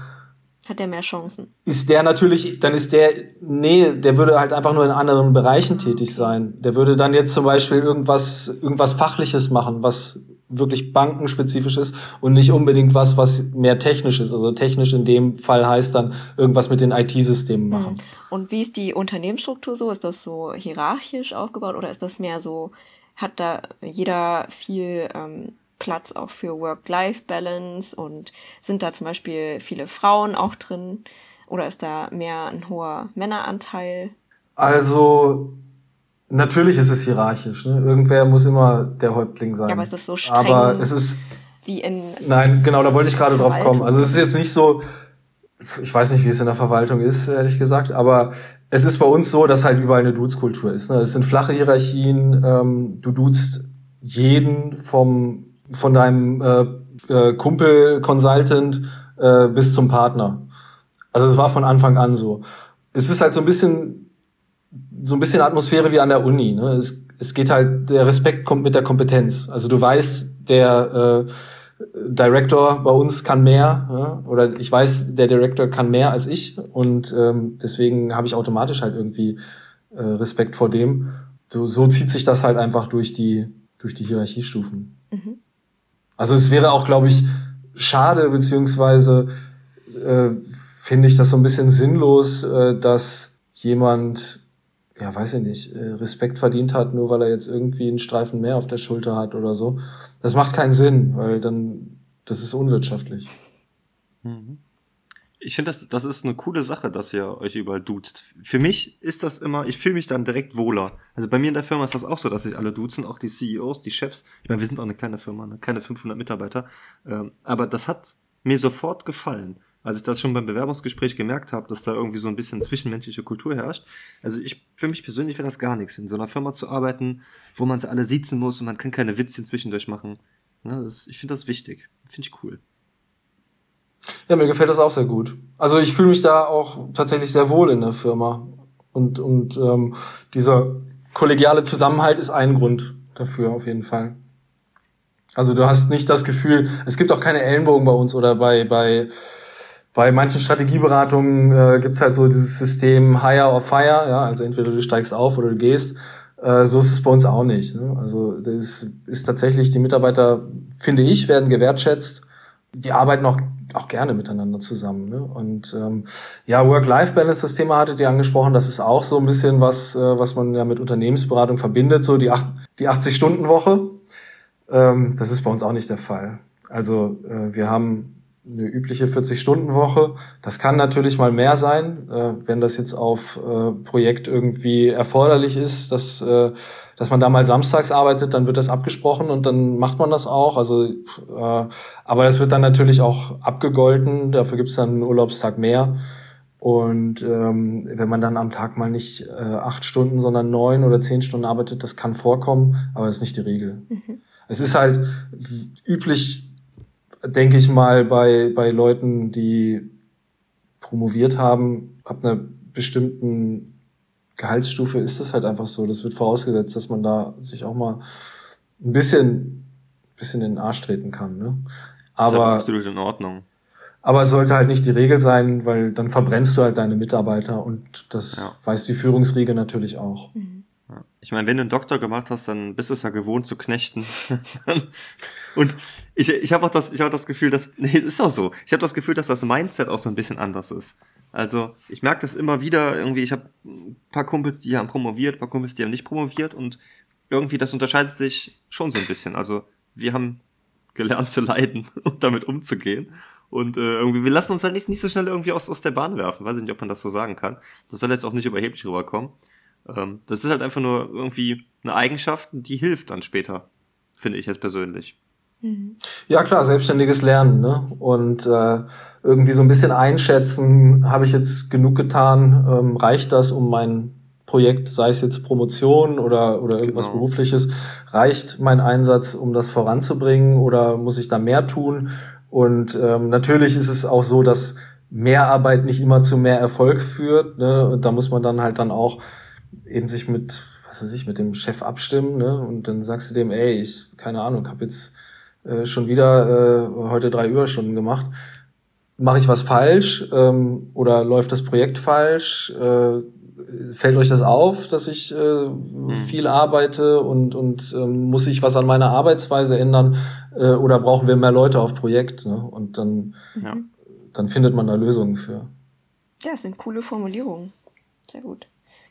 hat er mehr Chancen. Ist der natürlich, dann ist der, nee, der würde halt einfach nur in anderen Bereichen tätig sein. Der würde dann jetzt zum Beispiel irgendwas, irgendwas Fachliches machen, was wirklich bankenspezifisch ist und nicht unbedingt was, was mehr technisch ist. Also technisch in dem Fall heißt dann irgendwas mit den IT-Systemen hm. machen. Und wie ist die Unternehmensstruktur so? Ist das so hierarchisch aufgebaut oder ist das mehr so, hat da jeder viel ähm, Platz auch für Work-Life-Balance und sind da zum Beispiel viele Frauen auch drin oder ist da mehr ein hoher Männeranteil? Also natürlich ist es hierarchisch. Ne? Irgendwer muss immer der Häuptling sein. Ja, aber ist das so streng? Aber es ist wie in nein, genau, da wollte ich gerade drauf kommen. Also es ist jetzt nicht so. Ich weiß nicht, wie es in der Verwaltung ist, ehrlich gesagt, aber es ist bei uns so, dass halt überall eine Dudes-Kultur ist. Ne? Es sind flache Hierarchien. Ähm, du duzt jeden vom von deinem äh, äh, Kumpel, Consultant äh, bis zum Partner. Also es war von Anfang an so. Es ist halt so ein bisschen so ein bisschen Atmosphäre wie an der Uni. Ne? Es, es geht halt, der Respekt kommt mit der Kompetenz. Also du weißt, der äh, Director bei uns kann mehr, ja? oder ich weiß, der Director kann mehr als ich und ähm, deswegen habe ich automatisch halt irgendwie äh, Respekt vor dem. So, so zieht sich das halt einfach durch die durch die Hierarchiestufen. Mhm. Also es wäre auch, glaube ich, schade, beziehungsweise äh, finde ich das so ein bisschen sinnlos, äh, dass jemand, ja, weiß ich nicht, äh, Respekt verdient hat, nur weil er jetzt irgendwie einen Streifen mehr auf der Schulter hat oder so. Das macht keinen Sinn, weil dann, das ist unwirtschaftlich. Mhm ich finde, das, das ist eine coole Sache, dass ihr euch überall duzt. Für mich ist das immer, ich fühle mich dann direkt wohler. Also bei mir in der Firma ist das auch so, dass sich alle duzen, auch die CEOs, die Chefs. Ich meine, wir sind auch eine kleine Firma, ne? keine 500 Mitarbeiter. Ähm, aber das hat mir sofort gefallen. Als ich das schon beim Bewerbungsgespräch gemerkt habe, dass da irgendwie so ein bisschen zwischenmenschliche Kultur herrscht. Also ich, für mich persönlich wäre das gar nichts, in so einer Firma zu arbeiten, wo man sie alle siezen muss und man kann keine Witzchen zwischendurch machen. Ne? Das, ich finde das wichtig. Finde ich cool. Ja, mir gefällt das auch sehr gut. Also ich fühle mich da auch tatsächlich sehr wohl in der Firma. Und, und ähm, dieser kollegiale Zusammenhalt ist ein Grund dafür auf jeden Fall. Also du hast nicht das Gefühl, es gibt auch keine Ellenbogen bei uns oder bei, bei, bei manchen Strategieberatungen äh, gibt's halt so dieses System Hire or Fire, ja, also entweder du steigst auf oder du gehst. Äh, so ist es bei uns auch nicht. Ne? Also das ist tatsächlich, die Mitarbeiter, finde ich, werden gewertschätzt. Die arbeiten auch auch gerne miteinander zusammen. Ne? Und ähm, ja, Work-Life-Balance, das Thema hattet ihr angesprochen, das ist auch so ein bisschen was, äh, was man ja mit Unternehmensberatung verbindet, so die, acht, die 80-Stunden-Woche. Ähm, das ist bei uns auch nicht der Fall. Also äh, wir haben eine übliche 40-Stunden-Woche. Das kann natürlich mal mehr sein, äh, wenn das jetzt auf äh, Projekt irgendwie erforderlich ist, dass, äh, dass man da mal samstags arbeitet, dann wird das abgesprochen und dann macht man das auch. Also, äh, aber das wird dann natürlich auch abgegolten. Dafür gibt es dann einen Urlaubstag mehr. Und ähm, wenn man dann am Tag mal nicht äh, acht Stunden, sondern neun oder zehn Stunden arbeitet, das kann vorkommen, aber das ist nicht die Regel. Mhm. Es ist halt üblich denke ich mal, bei, bei Leuten, die promoviert haben, ab einer bestimmten Gehaltsstufe ist das halt einfach so. Das wird vorausgesetzt, dass man da sich auch mal ein bisschen, bisschen in den Arsch treten kann. Ne? Aber, das ist absolut in Ordnung. Aber es sollte halt nicht die Regel sein, weil dann verbrennst du halt deine Mitarbeiter und das ja. weiß die Führungsriege natürlich auch. Mhm. Ich meine, wenn du einen Doktor gemacht hast, dann bist du es ja gewohnt zu knechten. und ich, ich habe auch das, ich habe das Gefühl, dass nee, ist auch so. Ich habe das Gefühl, dass das Mindset auch so ein bisschen anders ist. Also ich merke das immer wieder. Irgendwie, ich habe ein paar Kumpels, die haben promoviert, ein paar Kumpels, die haben nicht promoviert und irgendwie das unterscheidet sich schon so ein bisschen. Also wir haben gelernt zu leiden und damit umzugehen. Und äh, irgendwie, wir lassen uns halt nicht, nicht so schnell irgendwie aus, aus der Bahn werfen. Weiß ich nicht, ob man das so sagen kann. Das soll jetzt auch nicht überheblich rüberkommen. Ähm, das ist halt einfach nur irgendwie eine Eigenschaft, die hilft dann später, finde ich jetzt persönlich. Mhm. Ja klar, selbstständiges Lernen ne? und äh, irgendwie so ein bisschen einschätzen, habe ich jetzt genug getan, ähm, reicht das, um mein Projekt, sei es jetzt Promotion oder, oder irgendwas genau. berufliches, reicht mein Einsatz, um das voranzubringen oder muss ich da mehr tun? Und ähm, natürlich ist es auch so, dass mehr Arbeit nicht immer zu mehr Erfolg führt. Ne? Und da muss man dann halt dann auch eben sich mit, was weiß ich, mit dem Chef abstimmen, ne? Und dann sagst du dem, ey, ich, keine Ahnung, habe jetzt äh, schon wieder äh, heute drei Überstunden gemacht. Mache ich was falsch ähm, oder läuft das Projekt falsch? Äh, fällt euch das auf, dass ich äh, mhm. viel arbeite und, und ähm, muss ich was an meiner Arbeitsweise ändern äh, oder brauchen wir mehr Leute auf Projekt? Ne? Und dann, ja. dann findet man da Lösungen für. Ja, es sind coole Formulierungen. Sehr gut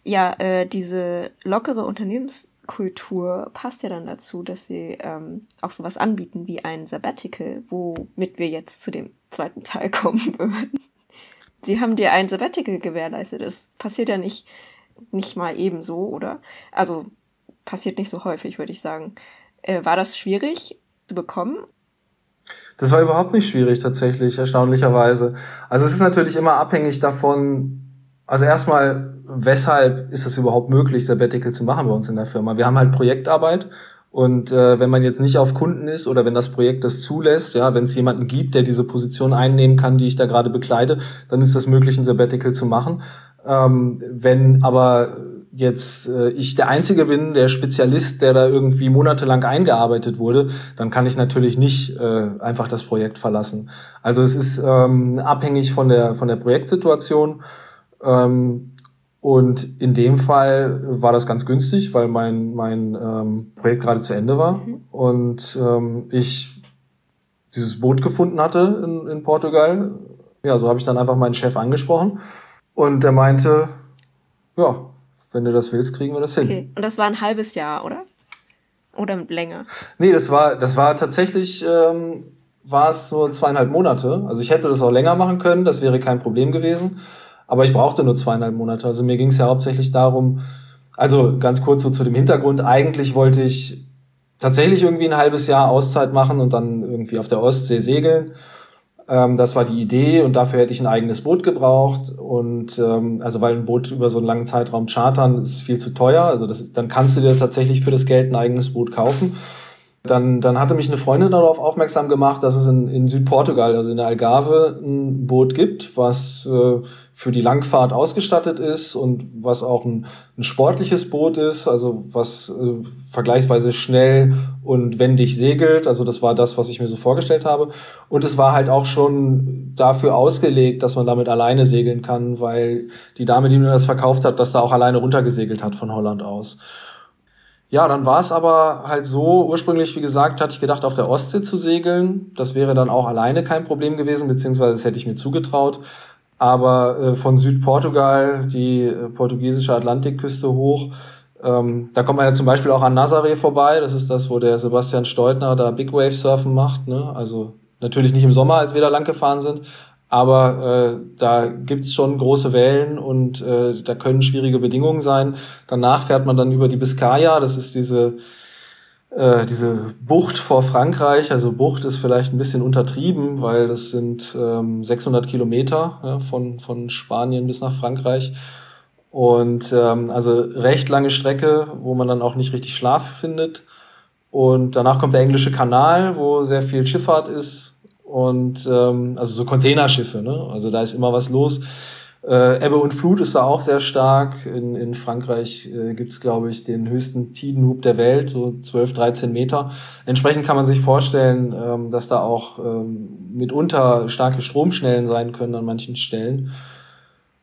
ja, äh, diese lockere Unternehmenskultur passt ja dann dazu, dass sie ähm, auch sowas anbieten wie ein Sabbatical, womit wir jetzt zu dem zweiten Teil kommen würden. Sie haben dir ein Sabbatical gewährleistet. Das passiert ja nicht, nicht mal ebenso, oder? Also passiert nicht so häufig, würde ich sagen. Äh, war das schwierig zu bekommen? Das war überhaupt nicht schwierig tatsächlich, erstaunlicherweise. Also es ist natürlich immer abhängig davon, also erstmal, weshalb ist es überhaupt möglich, Sabbatical zu machen bei uns in der Firma? Wir haben halt Projektarbeit und äh, wenn man jetzt nicht auf Kunden ist oder wenn das Projekt das zulässt, ja, wenn es jemanden gibt, der diese Position einnehmen kann, die ich da gerade bekleide, dann ist das möglich, ein Sabbatical zu machen. Ähm, wenn aber jetzt äh, ich der Einzige bin, der Spezialist, der da irgendwie monatelang eingearbeitet wurde, dann kann ich natürlich nicht äh, einfach das Projekt verlassen. Also es ist ähm, abhängig von der von der Projektsituation. Ähm, und in dem Fall war das ganz günstig, weil mein, mein ähm, Projekt gerade zu Ende war mhm. und ähm, ich dieses Boot gefunden hatte in, in Portugal. Ja, so habe ich dann einfach meinen Chef angesprochen und der meinte, ja, wenn du das willst, kriegen wir das hin. Okay, und das war ein halbes Jahr, oder? Oder länger? Nee, das war, das war tatsächlich, ähm, war es so zweieinhalb Monate. Also ich hätte das auch länger machen können, das wäre kein Problem gewesen. Aber ich brauchte nur zweieinhalb Monate. Also mir ging es ja hauptsächlich darum, also ganz kurz so zu dem Hintergrund, eigentlich wollte ich tatsächlich irgendwie ein halbes Jahr Auszeit machen und dann irgendwie auf der Ostsee segeln. Ähm, das war die Idee und dafür hätte ich ein eigenes Boot gebraucht. Und ähm, also weil ein Boot über so einen langen Zeitraum chartern ist viel zu teuer. Also das ist, dann kannst du dir tatsächlich für das Geld ein eigenes Boot kaufen. Dann, dann hatte mich eine Freundin darauf aufmerksam gemacht, dass es in, in Südportugal, also in der Algarve, ein Boot gibt, was äh, für die Langfahrt ausgestattet ist und was auch ein, ein sportliches Boot ist, also was äh, vergleichsweise schnell und wendig segelt. Also das war das, was ich mir so vorgestellt habe. Und es war halt auch schon dafür ausgelegt, dass man damit alleine segeln kann, weil die Dame, die mir das verkauft hat, das da auch alleine runtergesegelt hat von Holland aus. Ja, dann war es aber halt so, ursprünglich, wie gesagt, hatte ich gedacht, auf der Ostsee zu segeln. Das wäre dann auch alleine kein Problem gewesen, beziehungsweise das hätte ich mir zugetraut aber äh, von Südportugal, die äh, portugiesische Atlantikküste hoch, ähm, da kommt man ja zum Beispiel auch an Nazaré vorbei. Das ist das, wo der Sebastian Steutner da Big Wave Surfen macht. Ne? Also natürlich nicht im Sommer, als wir da lang gefahren sind, aber äh, da gibt's schon große Wellen und äh, da können schwierige Bedingungen sein. Danach fährt man dann über die Biscaya, das ist diese äh, diese Bucht vor Frankreich, also Bucht ist vielleicht ein bisschen untertrieben, weil das sind ähm, 600 Kilometer ja, von, von Spanien bis nach Frankreich. Und ähm, also recht lange Strecke, wo man dann auch nicht richtig Schlaf findet. Und danach kommt der englische Kanal, wo sehr viel Schifffahrt ist und ähm, also so Containerschiffe. Ne? Also da ist immer was los. Äh, Ebbe und Flut ist da auch sehr stark. In, in Frankreich äh, gibt es, glaube ich, den höchsten Tidenhub der Welt, so 12, 13 Meter. Entsprechend kann man sich vorstellen, ähm, dass da auch ähm, mitunter starke Stromschnellen sein können an manchen Stellen.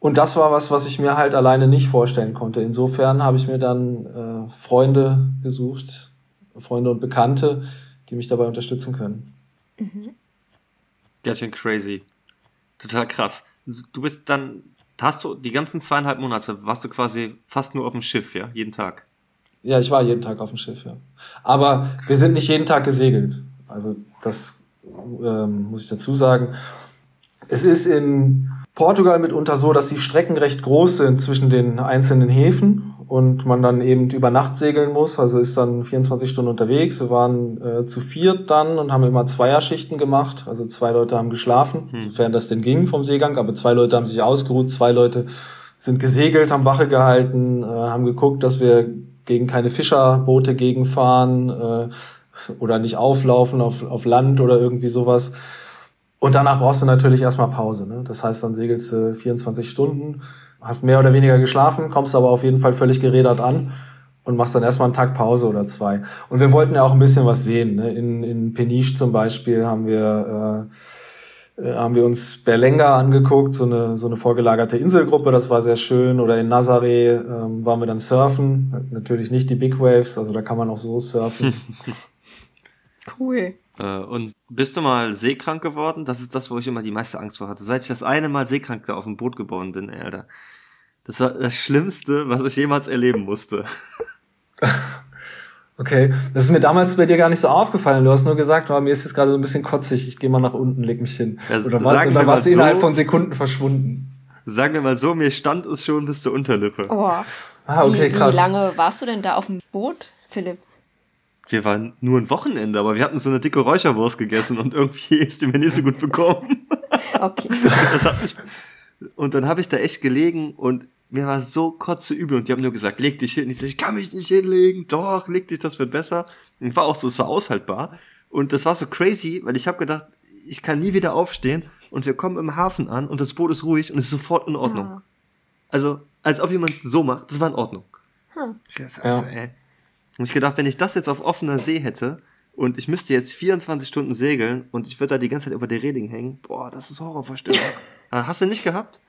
Und das war was, was ich mir halt alleine nicht vorstellen konnte. Insofern habe ich mir dann äh, Freunde gesucht, Freunde und Bekannte, die mich dabei unterstützen können. Ganz schön crazy. Total krass. Du bist dann, hast du die ganzen zweieinhalb Monate, warst du quasi fast nur auf dem Schiff, ja? Jeden Tag. Ja, ich war jeden Tag auf dem Schiff, ja. Aber wir sind nicht jeden Tag gesegelt. Also das ähm, muss ich dazu sagen. Es ist in Portugal mitunter so, dass die Strecken recht groß sind zwischen den einzelnen Häfen und man dann eben über Nacht segeln muss. Also ist dann 24 Stunden unterwegs. Wir waren äh, zu viert dann und haben immer Zweierschichten gemacht. Also zwei Leute haben geschlafen, sofern das denn ging vom Seegang, aber zwei Leute haben sich ausgeruht, zwei Leute sind gesegelt, haben Wache gehalten, äh, haben geguckt, dass wir gegen keine Fischerboote gegenfahren äh, oder nicht auflaufen auf, auf Land oder irgendwie sowas. Und danach brauchst du natürlich erstmal Pause. Ne? Das heißt, dann segelst du 24 Stunden, hast mehr oder weniger geschlafen, kommst aber auf jeden Fall völlig gerädert an und machst dann erstmal einen Tag Pause oder zwei. Und wir wollten ja auch ein bisschen was sehen. Ne? In, in Peniche zum Beispiel haben wir, äh, äh, haben wir uns Berlenga angeguckt, so eine, so eine vorgelagerte Inselgruppe, das war sehr schön. Oder in Nazaré ähm, waren wir dann surfen. Natürlich nicht die Big Waves, also da kann man auch so surfen. Cool. Äh, und bist du mal seekrank geworden? Das ist das, wo ich immer die meiste Angst vor hatte. Seit ich das eine Mal seekrank da auf dem Boot geboren bin, ey, Alter. Das war das Schlimmste, was ich jemals erleben musste. Okay, das ist mir damals bei dir gar nicht so aufgefallen. Du hast nur gesagt, oh, mir ist jetzt gerade so ein bisschen kotzig, ich gehe mal nach unten, leg mich hin. Ja, oder wir oder mal warst du so. innerhalb von Sekunden verschwunden? Sagen wir mal so, mir stand es schon bis zur Unterlippe. Oh. Ah, okay, wie, krass. Wie lange warst du denn da auf dem Boot, Philipp? Wir waren nur ein Wochenende, aber wir hatten so eine dicke Räucherwurst gegessen und irgendwie ist die mir nicht so gut bekommen. Okay. Das hat mich, und dann habe ich da echt gelegen und mir war so kotzeübel und die haben nur gesagt, leg dich hin. Ich so, ich kann mich nicht hinlegen. Doch, leg dich, das wird besser. Und war auch so, es war aushaltbar. Und das war so crazy, weil ich habe gedacht, ich kann nie wieder aufstehen und wir kommen im Hafen an und das Boot ist ruhig und es ist sofort in Ordnung. Ah. Also, als ob jemand so macht, das war in Ordnung. Hm. Ich dachte, also, ey. Und ich gedacht, wenn ich das jetzt auf offener See hätte und ich müsste jetzt 24 Stunden segeln und ich würde da die ganze Zeit über der Reling hängen, boah, das ist Horrorvorstellung. Ah, Hast du nicht gehabt?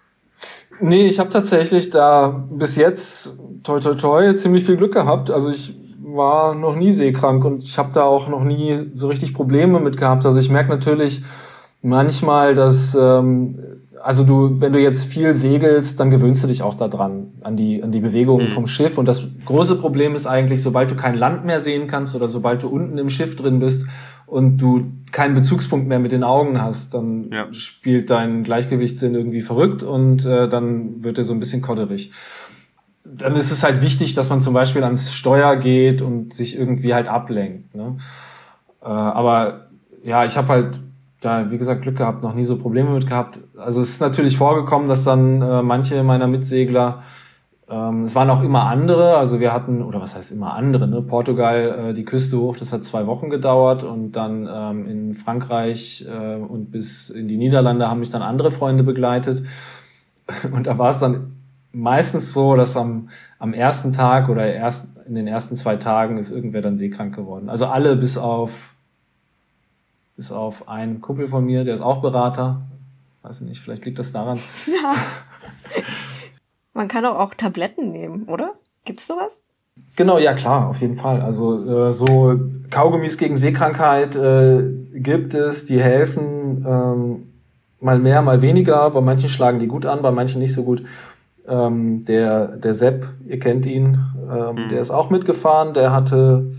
Nee, ich habe tatsächlich da bis jetzt, toi toi toi, ziemlich viel Glück gehabt. Also ich war noch nie seekrank und ich habe da auch noch nie so richtig Probleme mit gehabt. Also ich merke natürlich manchmal, dass ähm, also du, wenn du jetzt viel segelst, dann gewöhnst du dich auch daran, an die, an die Bewegungen vom Schiff. Und das große Problem ist eigentlich, sobald du kein Land mehr sehen kannst oder sobald du unten im Schiff drin bist und du keinen Bezugspunkt mehr mit den Augen hast, dann Ja. spielt dein Gleichgewichtssinn irgendwie verrückt und äh, dann wird er so ein bisschen kodderig. Dann ist es halt wichtig, dass man zum Beispiel ans Steuer geht und sich irgendwie halt ablenkt. Ne? Äh, aber ja, ich habe halt da, wie gesagt, Glück gehabt, noch nie so Probleme mit gehabt. Also es ist natürlich vorgekommen, dass dann äh, manche meiner Mitsegler, ähm, es waren auch immer andere, also wir hatten, oder was heißt immer andere, ne? Portugal, äh, die Küste hoch, das hat zwei Wochen gedauert und dann ähm, in Frankreich äh, und bis in die Niederlande haben mich dann andere Freunde begleitet. Und da war es dann meistens so, dass am, am ersten Tag oder erst in den ersten zwei Tagen ist irgendwer dann seekrank geworden. Also alle bis auf bis auf einen Kumpel von mir, der ist auch Berater. Weiß ich nicht, vielleicht liegt das daran. Man kann auch, auch Tabletten nehmen, oder? Gibt's sowas? Genau, ja klar, auf jeden Fall. Also äh, so Kaugummis gegen Seekrankheit äh, gibt es, die helfen ähm, mal mehr, mal weniger. Bei manchen schlagen die gut an, bei manchen nicht so gut. Ähm, der der Sepp, ihr kennt ihn, ähm, der ist auch mitgefahren. Der hatte,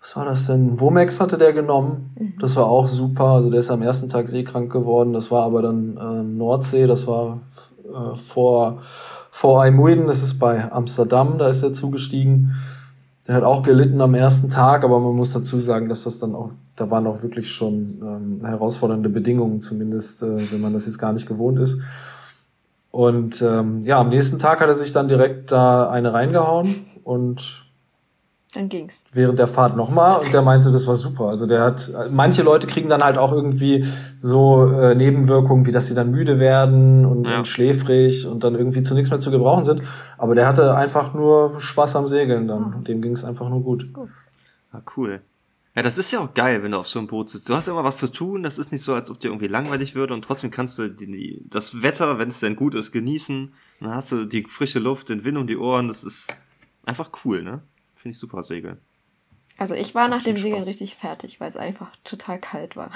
was war das denn? Womex hatte der genommen. Das war auch super. Also der ist am ersten Tag seekrank geworden. Das war aber dann ähm, Nordsee. Das war äh, vor vor Aymuiden, das ist bei Amsterdam, da ist er zugestiegen. Der hat auch gelitten am ersten Tag, aber man muss dazu sagen, dass das dann auch, da waren auch wirklich schon ähm, herausfordernde Bedingungen, zumindest äh, wenn man das jetzt gar nicht gewohnt ist. Und ähm, ja, am nächsten Tag hat er sich dann direkt da eine reingehauen und Dann ging's. während der Fahrt nochmal und der meinte, das war super. Also der hat, manche Leute kriegen dann halt auch irgendwie so äh, Nebenwirkungen, wie dass sie dann müde werden und, Ja. und schläfrig und dann irgendwie zu nichts mehr zu gebrauchen sind. Aber der hatte einfach nur Spaß am Segeln dann. Und dem ging es einfach nur gut. Ist gut. Ah, cool. Ja, das ist ja auch geil, wenn du auf so einem Boot sitzt. Du hast immer was zu tun, das ist nicht so, als ob dir irgendwie langweilig würde und trotzdem kannst du die, die, das Wetter, wenn es denn gut ist, genießen. Dann hast du die frische Luft, den Wind um die Ohren, das ist einfach cool, ne? Finde ich super segeln. Also ich war nach dem Segeln Spaß. richtig fertig, weil es einfach total kalt war.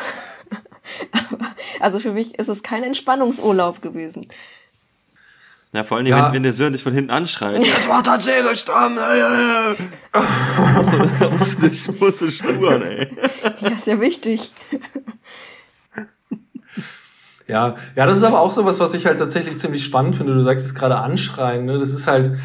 Aber, also für mich ist es kein Entspannungsurlaub gewesen. Ja, vor allen Dingen, Ja. wenn, wenn der Sören dich von hinten anschreit. Jetzt macht ein Segelstramm, ey, du, musst du, dich- musst du spuren, ey. Ja, ist ja wichtig. Ja, ja, das ist aber auch sowas, was ich halt tatsächlich ziemlich spannend finde. Du sagst es gerade anschreien, ne? Das ist halt,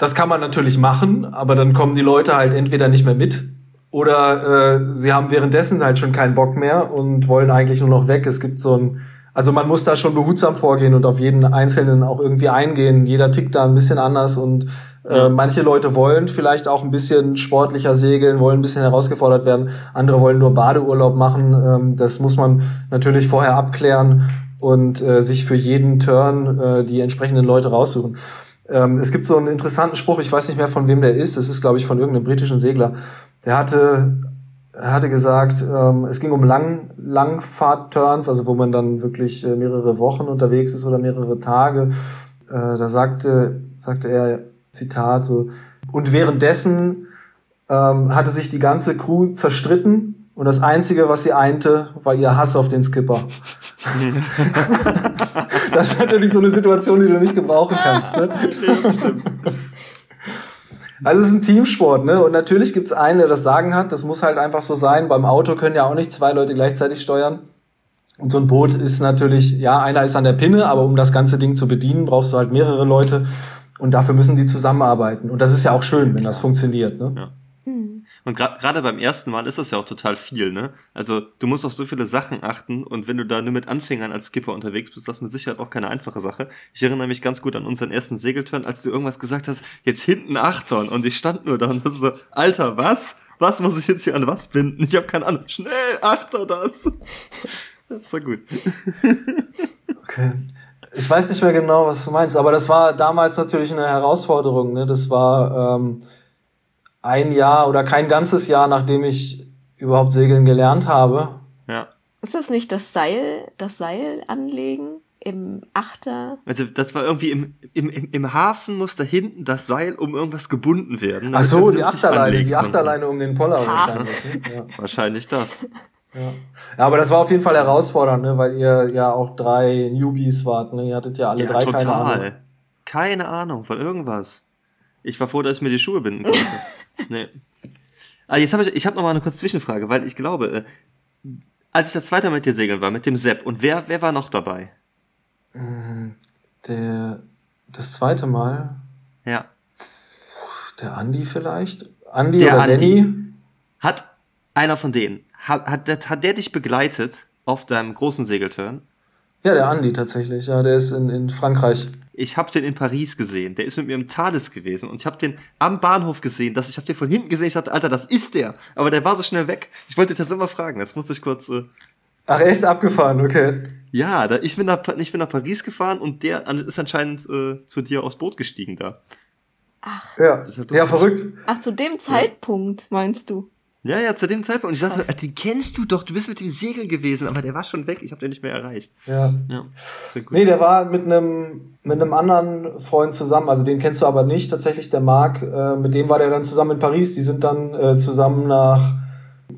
das kann man natürlich machen, aber dann kommen die Leute halt entweder nicht mehr mit oder äh, sie haben währenddessen halt schon keinen Bock mehr und wollen eigentlich nur noch weg. Es gibt so ein, also man muss da schon behutsam vorgehen und auf jeden Einzelnen auch irgendwie eingehen. Jeder tickt da ein bisschen anders und äh, manche Leute wollen vielleicht auch ein bisschen sportlicher segeln, wollen ein bisschen herausgefordert werden. Andere wollen nur Badeurlaub machen. Ähm, das muss man natürlich vorher abklären und äh, sich für jeden Turn äh, die entsprechenden Leute raussuchen. Ähm, es gibt so einen interessanten Spruch, ich weiß nicht mehr von wem der ist, das ist glaube ich von irgendeinem britischen Segler. Der hatte, er hatte gesagt, ähm, es ging um Lang, Langfahrt-Turns, also wo man dann wirklich äh, mehrere Wochen unterwegs ist oder mehrere Tage. Äh, da sagte, sagte er, Zitat, so, und währenddessen ähm, hatte sich die ganze Crew zerstritten und das Einzige, was sie einte, war ihr Hass auf den Skipper. das ist natürlich so eine Situation, die du nicht gebrauchen kannst. Ne? Also es ist ein Teamsport, ne? Und natürlich gibt's einen, der das Sagen hat. Das muss halt einfach so sein. Beim Auto können ja auch nicht zwei Leute gleichzeitig steuern. Und so ein Boot ist natürlich, ja, einer ist an der Pinne, aber um das ganze Ding zu bedienen, brauchst du halt mehrere Leute. Und dafür müssen die zusammenarbeiten. Und das ist ja auch schön, wenn das funktioniert. Ne? Ja. Und gerade beim ersten Mal ist das ja auch total viel, ne? Also du musst auf so viele Sachen achten und wenn du da nur mit Anfängern als Skipper unterwegs bist, ist das mit Sicherheit auch keine einfache Sache. Ich erinnere mich ganz gut an unseren ersten Segelturn, als du irgendwas gesagt hast, jetzt hinten acht Tonnen und ich stand nur da und das so, Alter, was? Was muss ich jetzt hier an was binden? Ich habe keine Ahnung. Schnell, achter das. Das war gut. Okay. Ich weiß nicht mehr genau, was du meinst, aber das war damals natürlich eine Herausforderung. Ne? Das war ähm, ein Jahr oder kein ganzes Jahr, nachdem ich überhaupt segeln gelernt habe. Ja. Ist das nicht das Seil, das Seil anlegen im Achter? Also das war irgendwie im, im, im, im Hafen musste hinten das Seil um irgendwas gebunden werden. Ach so, die Achterleine, die. Achterleine um den Poller wahrscheinlich. Ne? Ja. Wahrscheinlich das. Ja. ja, aber das war auf jeden Fall herausfordernd, ne? weil ihr ja auch drei Newbies wart. Ne? Ihr hattet ja alle Ja, drei keine Ahnung. total. Keine Ahnung von irgendwas. Ich war froh, dass ich mir die Schuhe binden konnte. nee. Ah, jetzt habe ich, ich habe noch mal eine kurze Zwischenfrage, weil ich glaube, äh, als ich das zweite Mal mit dir segeln war, mit dem Sepp, und wer, wer war noch dabei? Der, das zweite Mal, Ja. der Andi vielleicht? Andi Der oder Andi. Danny? Hat einer von denen, hat, hat, der- hat der dich begleitet auf deinem großen Segelturn? Ja, der Andi tatsächlich. Ja, der ist in, in Frankreich. Ich habe den in Paris gesehen. Der ist mit mir im TARDIS gewesen und ich habe den am Bahnhof gesehen. Dass ich habe den von hinten gesehen. Ich dachte, Alter, das ist der. Aber der war so schnell weg. Ich wollte dich das immer fragen. Das musste ich kurz. Äh, Ach, echt abgefahren, okay. ja, da, ich bin nach, ich bin nach Paris gefahren und der ist anscheinend äh, zu dir aufs Boot gestiegen da. Ja, ist ja ja verrückt. Ach, zu dem Zeitpunkt meinst du? Ja, ja, zu dem Zeitpunkt. Und ich dachte, den kennst du doch. Du bist mit dem Segel gewesen, aber der war schon weg. Ich habe den nicht mehr erreicht. Ja. Ja, sehr gut. Nee, der war mit einem mit einem anderen Freund zusammen, also den kennst du aber nicht, tatsächlich der Marc, äh, mit dem war der dann zusammen in Paris. Die sind dann äh, zusammen nach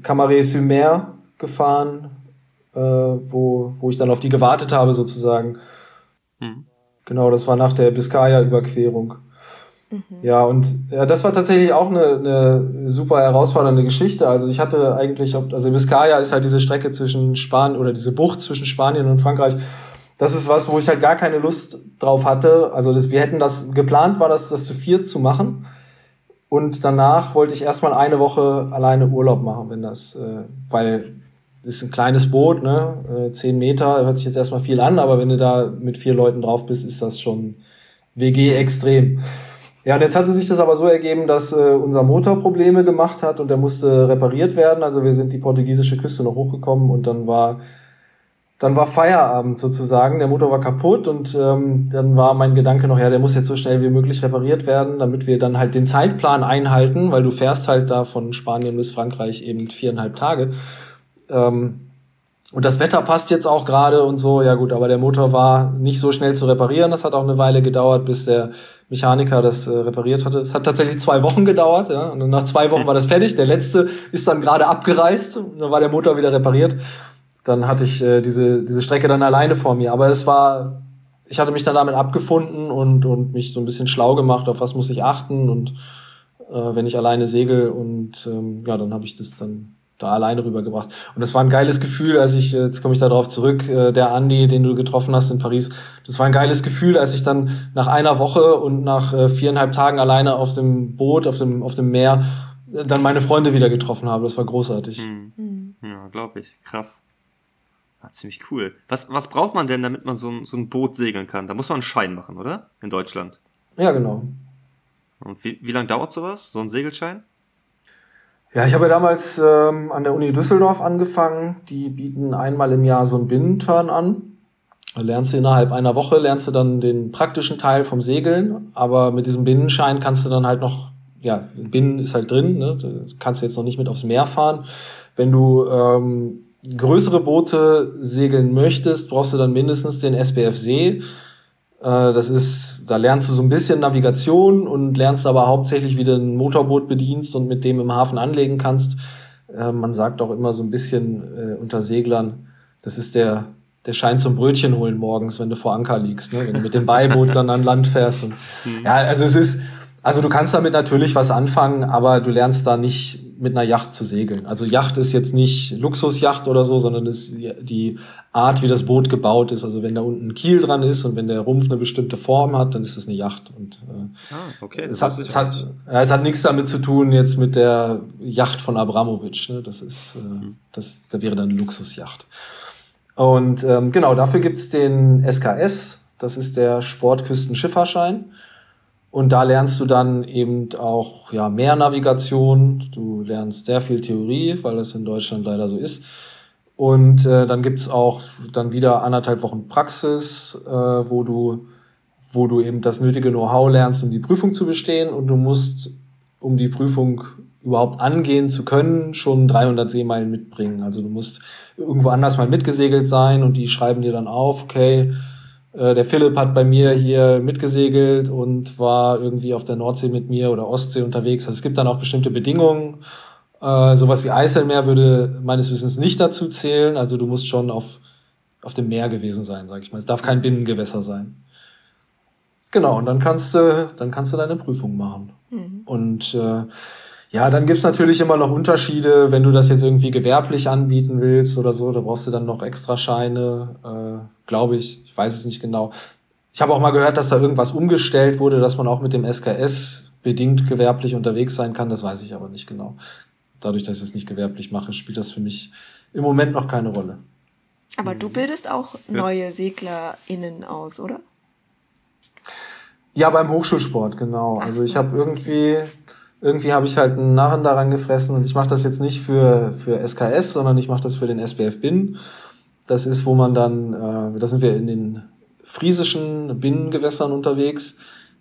Camaret-sur-Mer gefahren, äh, wo, wo ich dann auf die gewartet habe sozusagen. Hm. Genau, das war nach der Biscaya-Überquerung. Ja, und ja, das war tatsächlich auch eine, eine super herausfordernde Geschichte. Also ich hatte eigentlich, also Biscaya ist halt diese Strecke zwischen Spanien oder diese Bucht zwischen Spanien und Frankreich. Das ist was, wo ich halt gar keine Lust drauf hatte. Also das, wir hätten das geplant, war das, das zu viert zu machen. Und danach wollte ich erstmal eine Woche alleine Urlaub machen, wenn das, äh, weil das ist ein kleines Boot, ne? Äh, zehn Meter, hört sich jetzt erstmal viel an, aber wenn du da mit vier Leuten drauf bist, ist das schon WG extrem. Ja, und jetzt hatte sich das aber so ergeben, dass äh, unser Motor Probleme gemacht hat und der musste repariert werden. Also wir sind die portugiesische Küste noch hochgekommen und dann war dann war Feierabend sozusagen, der Motor war kaputt und ähm, dann war mein Gedanke noch, ja, der muss jetzt so schnell wie möglich repariert werden, damit wir dann halt den Zeitplan einhalten, weil du fährst halt da von Spanien bis Frankreich eben viereinhalb Tage. Ähm, und das Wetter passt jetzt auch gerade und so, ja gut, aber der Motor war nicht so schnell zu reparieren. Das hat auch eine Weile gedauert, bis der Mechaniker das äh, repariert hatte. Es hat tatsächlich zwei Wochen gedauert, ja. Und nach zwei Wochen war das fertig. Der letzte ist dann gerade abgereist und dann war der Motor wieder repariert dann hatte ich äh, diese, diese Strecke dann alleine vor mir. Aber es war, ich hatte mich dann damit abgefunden und, und mich so ein bisschen schlau gemacht, auf was muss ich achten und äh, wenn ich alleine segel und ähm, ja, dann habe ich das dann da alleine rübergebracht. Und das war ein geiles Gefühl, als ich, jetzt komme ich darauf zurück, äh, der Andi, den du getroffen hast in Paris, das war ein geiles Gefühl, als ich dann nach einer Woche und nach äh, viereinhalb Tagen alleine auf dem Boot, auf dem, auf dem Meer, äh, dann meine Freunde wieder getroffen habe. Das war großartig. Mhm. Ja, glaube ich. Krass. Ah, ziemlich cool. Was, was braucht man denn, damit man so ein, so ein Boot segeln kann? Da muss man einen Schein machen, oder? In Deutschland. Ja, genau. Und wie, wie lange dauert sowas, so ein Segelschein? Ja, ich habe ja damals ähm, an der Uni Düsseldorf angefangen. Die bieten einmal im Jahr so einen Binnenturn an. Da lernst du innerhalb einer Woche, lernst du dann den praktischen Teil vom Segeln. Aber mit diesem Binnenschein kannst du dann halt noch, ja, Binnen ist halt drin, ne? Du kannst jetzt noch nicht mit aufs Meer fahren. Wenn du ähm, größere Boote segeln möchtest, brauchst du dann mindestens den SBF See. Äh, das ist, da lernst du so ein bisschen Navigation und lernst aber hauptsächlich, wie du ein Motorboot bedienst und mit dem im Hafen anlegen kannst. Äh, man sagt auch immer so ein bisschen äh, unter Seglern, das ist der, der Schein zum Brötchen holen morgens, wenn du vor Anker liegst, ne? wenn du mit dem Beiboot dann an Land fährst. Und, mhm. ja, also es ist, also du kannst damit natürlich was anfangen, aber du lernst da nicht mit einer Yacht zu segeln. Also Yacht ist jetzt nicht Luxusjacht oder so, sondern ist die Art, wie das Boot gebaut ist. Also wenn da unten ein Kiel dran ist und wenn der Rumpf eine bestimmte Form hat, dann ist es eine Yacht. Und äh, ah, okay. es, hat, es, hat, ja, es hat nichts damit zu tun jetzt mit der Yacht von Abramowitsch. Ne? Das ist, äh, mhm. das, das wäre dann eine Luxusjacht. Und ähm, genau, dafür gibt's den SKS. Das ist der Sportküstenschifferschein. Und da lernst du dann eben auch ja, mehr Navigation, du lernst sehr viel Theorie, weil das in Deutschland leider so ist. Und äh, dann gibt's auch dann wieder anderthalb Wochen Praxis, äh, wo, du, wo du eben das nötige Know-how lernst, um die Prüfung zu bestehen. Und du musst, um die Prüfung überhaupt angehen zu können, schon 300 Seemeilen mitbringen. Also du musst irgendwo anders mal mitgesegelt sein und die schreiben dir dann auf, okay, äh, der Philipp hat bei mir hier mitgesegelt und war irgendwie auf der Nordsee mit mir oder Ostsee unterwegs. Also es gibt dann auch bestimmte Bedingungen. Äh, sowas wie Eiselmeer würde meines Wissens nicht dazu zählen. Also du musst schon auf, auf dem Meer gewesen sein, sag ich mal. Es darf kein Binnengewässer sein. Genau, und dann kannst du, dann kannst du deine Prüfung machen. Mhm. Und äh, ja, dann gibt's natürlich immer noch Unterschiede, wenn du das jetzt irgendwie gewerblich anbieten willst oder so, da brauchst du dann noch extra Scheine, äh, glaube ich. Ich weiß es nicht genau. Ich habe auch mal gehört, dass da irgendwas umgestellt wurde, dass man auch mit dem SKS bedingt gewerblich unterwegs sein kann. Das weiß ich aber nicht genau. Dadurch, dass ich es nicht gewerblich mache, spielt das für mich im Moment noch keine Rolle. Aber du bildest auch neue SeglerInnen aus, oder? Ja, beim Hochschulsport, genau. Ach also ich so. habe irgendwie irgendwie habe ich halt einen Narren daran gefressen und ich mache das jetzt nicht für, für SKS, sondern ich mache das für den SBF Bin. Das ist, wo man dann, äh, da sind wir in den friesischen Binnengewässern unterwegs.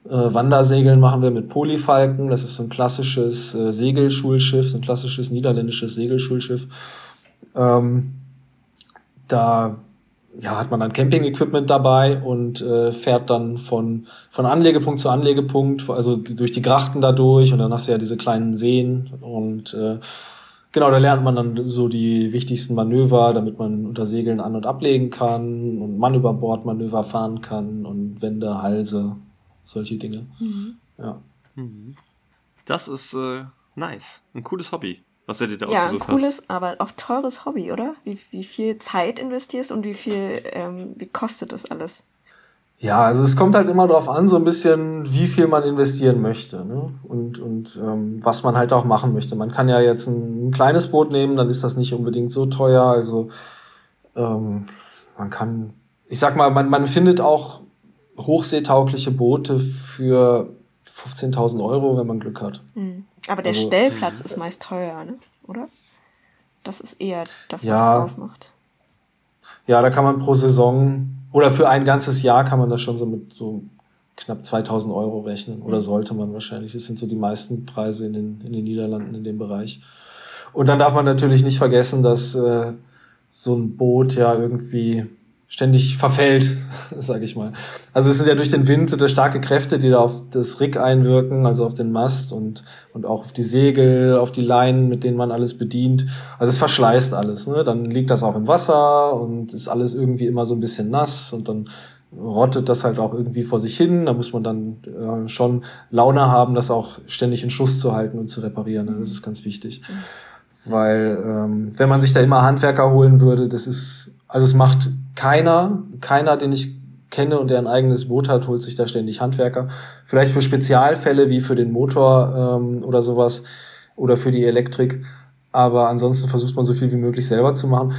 Äh, Wandersegeln machen wir mit Polyfalken. Das ist so ein klassisches äh, Segelschulschiff, so ein klassisches niederländisches Segelschulschiff. Ähm, da ja, hat man dann Camping-Equipment dabei und äh, fährt dann von, von Anlegepunkt zu Anlegepunkt, also durch die Grachten da durch und dann hast du ja diese kleinen Seen und äh, genau, da lernt man dann so die wichtigsten Manöver, damit man unter Segeln an- und ablegen kann und Mann über Bord Manöver fahren kann und Wände, Halse, solche Dinge. Mhm. Ja. Mhm. Das ist äh, nice. Ein cooles Hobby was er dir da ja, ausgesucht Ja, ein cooles, hast. aber auch teures Hobby, oder? Wie, wie viel Zeit investierst und wie viel, ähm, wie kostet das alles? Ja, also es kommt halt immer darauf an, so ein bisschen, wie viel man investieren möchte ne? und, und ähm, was man halt auch machen möchte. Man kann ja jetzt ein, ein kleines Boot nehmen, dann ist das nicht unbedingt so teuer. Also ähm, man kann, ich sag mal, man, man findet auch hochseetaugliche Boote für 15.000 Euro, wenn man Glück hat. Mhm. Aber der also, Stellplatz ist meist teuer, ne? oder? Das ist eher das, was ja, es ausmacht. Ja, da kann man pro Saison oder für ein ganzes Jahr kann man das schon so mit so knapp 2000 Euro rechnen oder sollte man wahrscheinlich. Das sind so die meisten Preise in den, in den Niederlanden in dem Bereich. Und dann darf man natürlich nicht vergessen, dass äh, so ein Boot ja irgendwie ständig verfällt, sage ich mal. Also es sind ja durch den Wind sind das starke Kräfte, die da auf das Rig einwirken, also auf den Mast und, und auch auf die Segel, auf die Leinen, mit denen man alles bedient. Also es verschleißt alles. Ne? Dann liegt das auch im Wasser und ist alles irgendwie immer so ein bisschen nass und dann rottet das halt auch irgendwie vor sich hin. Da muss man dann äh, schon Laune haben, das auch ständig in Schuss zu halten und zu reparieren. Ne? Das ist ganz wichtig. Weil ähm, wenn man sich da immer Handwerker holen würde, das ist also es macht keiner, keiner, den ich kenne und der ein eigenes Boot hat, holt sich da ständig Handwerker. Vielleicht für Spezialfälle wie für den Motor ähm, oder sowas oder für die Elektrik. Aber ansonsten versucht man so viel wie möglich selber zu machen.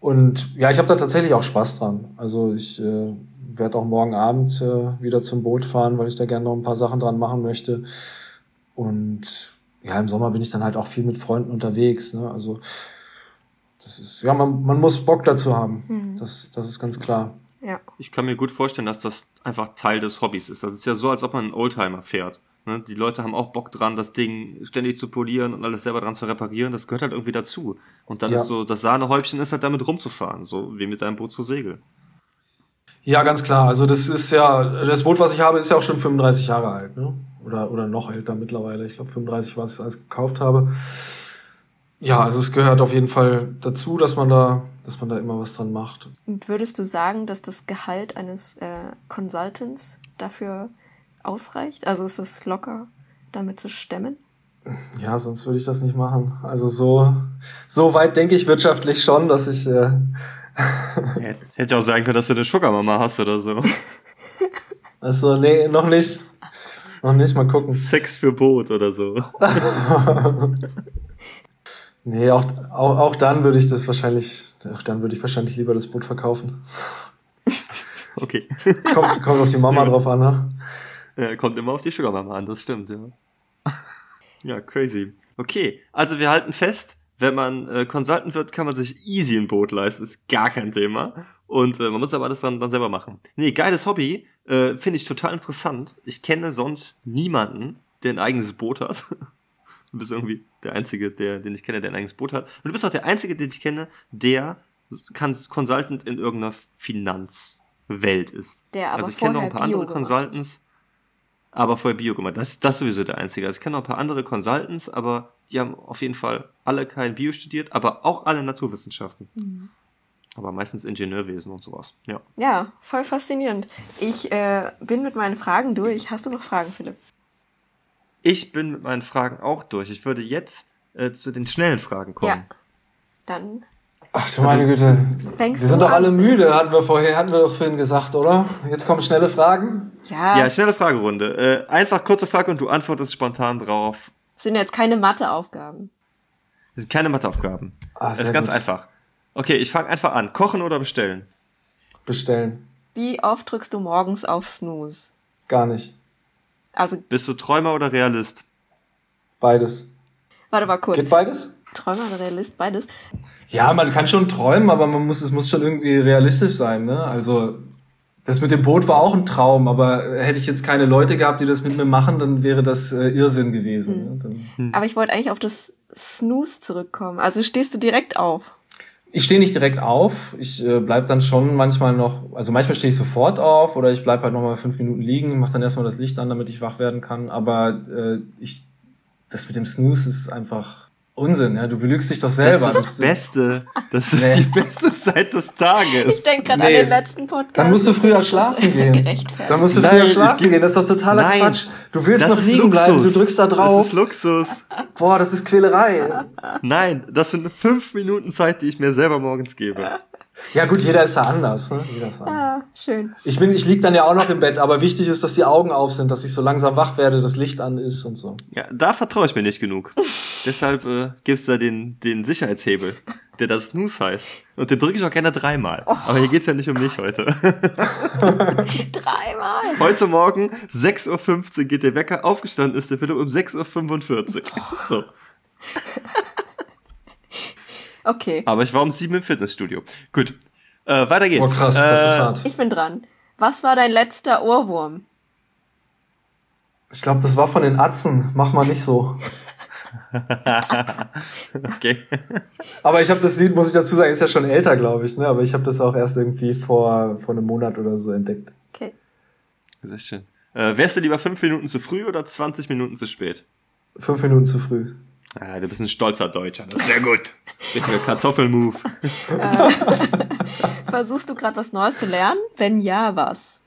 Und ja, ich habe da tatsächlich auch Spaß dran. Also ich äh, werde auch morgen Abend äh, wieder zum Boot fahren, weil ich da gerne noch ein paar Sachen dran machen möchte. Und ja, im Sommer bin ich dann halt auch viel mit Freunden unterwegs. Ne? Also das ist, ja, man, man muss Bock dazu haben. Mhm. Das, das ist ganz klar. Ja. Ich kann mir gut vorstellen, dass das einfach Teil des Hobbys ist. Das ist ja so, als ob man einen Oldtimer fährt. Ne? Die Leute haben auch Bock dran, das Ding ständig zu polieren und alles selber dran zu reparieren. Das gehört halt irgendwie dazu. Und dann ja. ist so, das Sahnehäubchen ist halt damit rumzufahren, so wie mit einem Boot zu segeln. Ja, ganz klar. Also das ist ja, das Boot, was ich habe, ist ja auch schon 35 Jahre alt, ne? Oder, oder noch älter mittlerweile. Ich glaube 35 war es, als ich gekauft habe. Ja, also es gehört auf jeden Fall dazu, dass man da, dass man da immer was dran macht. Und würdest du sagen, dass das Gehalt eines äh, Consultants dafür ausreicht? Also ist das locker, damit zu stemmen? Ja, sonst würde ich das nicht machen. Also so, so weit denke ich wirtschaftlich schon, dass ich. Äh Hätte auch sein können, dass du eine Sugar-Mama hast oder so. Also, nee, noch nicht. Noch nicht, mal gucken. Sex für Boot oder so. Nee, auch, auch, auch dann würde ich das wahrscheinlich, auch dann würde ich wahrscheinlich lieber das Boot verkaufen. Okay. kommt, kommt auf die Mama drauf an, ne? Ja, kommt immer auf die Sugar Mama an, das stimmt, ja. ja, crazy. Okay, also wir halten fest, wenn man äh, Consultant wird, kann man sich easy ein Boot leisten, ist gar kein Thema. Und äh, man muss aber alles dann, dann selber machen. Nee, geiles Hobby, äh, finde ich total interessant. Ich kenne sonst niemanden, der ein eigenes Boot hat. Du bist irgendwie der Einzige, der, den ich kenne, der ein eigenes Boot hat. Und du bist auch der Einzige, den ich kenne, der Consultant in irgendeiner Finanzwelt ist. Der aber also ich kenne noch ein paar Bio andere Consultants, aber vorher Bio gemacht. Das, das ist sowieso der Einzige. Also ich kenne noch ein paar andere Consultants, aber die haben auf jeden Fall alle kein Bio studiert, aber auch alle Naturwissenschaften. Mhm. Aber meistens Ingenieurwesen und sowas. Ja. Ja, voll faszinierend. Ich äh, bin mit meinen Fragen durch. Hast du noch Fragen, Philipp? Ich bin mit meinen Fragen auch durch. Ich würde jetzt äh, zu den schnellen Fragen kommen. Ja. Dann. Ach du meine Güte. Fängst wir sind doch alle müde, hatten wir vorher, hatten wir doch vorhin gesagt, oder? Jetzt kommen schnelle Fragen. Ja. Ja, schnelle Fragerunde. Äh, einfach kurze Frage und du antwortest spontan drauf. Das sind jetzt keine Matheaufgaben. Das sind keine Matheaufgaben. Ah, das ist ganz gut. einfach. Okay, ich fange einfach an. Kochen oder bestellen? Bestellen. Wie oft drückst du morgens auf Snooze? Gar nicht. Also. Bist du Träumer oder Realist? Beides. Warte mal kurz. Geht beides? Träumer oder Realist? Beides. Ja, man kann schon träumen, aber man muss, es muss schon irgendwie realistisch sein, ne? Also, das mit dem Boot war auch ein Traum, aber hätte ich jetzt keine Leute gehabt, die das mit mir machen, dann wäre das äh, Irrsinn gewesen. Hm. Ne? Hm. Aber ich wollte eigentlich auf das Snooze zurückkommen. Also stehst du direkt auf? Ich stehe nicht direkt auf. Ich äh, bleib dann schon manchmal noch, also manchmal stehe ich sofort auf oder ich bleib halt noch mal fünf Minuten liegen, mache dann erstmal das Licht an, damit ich wach werden kann. Aber äh, ich, das mit dem Snooze ist einfach Unsinn, ja, du belügst dich doch selber. Das ist das, das Beste. Das ist nee. die beste Zeit des Tages. Ich denke gerade nee. an den letzten Podcast. Dann musst du früher schlafen gehen. Dann musst du Nein, früher schlafen gehen. Das ist doch totaler Nein. Quatsch. Du willst das noch liegen Luxus. bleiben, du drückst da drauf. Das ist Luxus. Boah, das ist Quälerei. Nein, das sind fünf Minuten Zeit, die ich mir selber morgens gebe. Ja gut, jeder ist da anders. Ne? Jeder ist anders. Ah, schön. Ich bin, ich lieg dann ja auch noch im Bett, aber wichtig ist, dass die Augen auf sind, dass ich so langsam wach werde, das Licht an ist und so. Ja, da vertraue ich mir nicht genug. Deshalb äh, gibt's da den, den Sicherheitshebel, der das Snooze heißt. Und den drücke ich auch gerne dreimal. Oh, aber hier geht's ja nicht um mich heute. dreimal? Heute Morgen, 6.15 Uhr geht der Wecker, aufgestanden ist der Philipp um 6.45 Uhr. So. Okay. Aber ich war um sieben im Fitnessstudio. Gut. Äh, weiter geht's. Oh krass, das äh, ist hart. Ich bin dran. Was war dein letzter Ohrwurm? Ich glaube, das war von den Atzen. Mach mal nicht so. Okay. Aber ich habe das Lied, muss ich dazu sagen, ist ja schon älter, glaube ich. Ne? Aber ich habe das auch erst irgendwie vor, vor einem Monat oder so entdeckt. Okay. Sehr schön. Äh, wärst du lieber fünf Minuten zu früh oder 20 Minuten zu spät? Fünf Minuten zu früh. Ah, du bist ein stolzer Deutscher. Das ist sehr gut. Richtiger Kartoffelmove. Versuchst du gerade was Neues zu lernen? Wenn ja, was?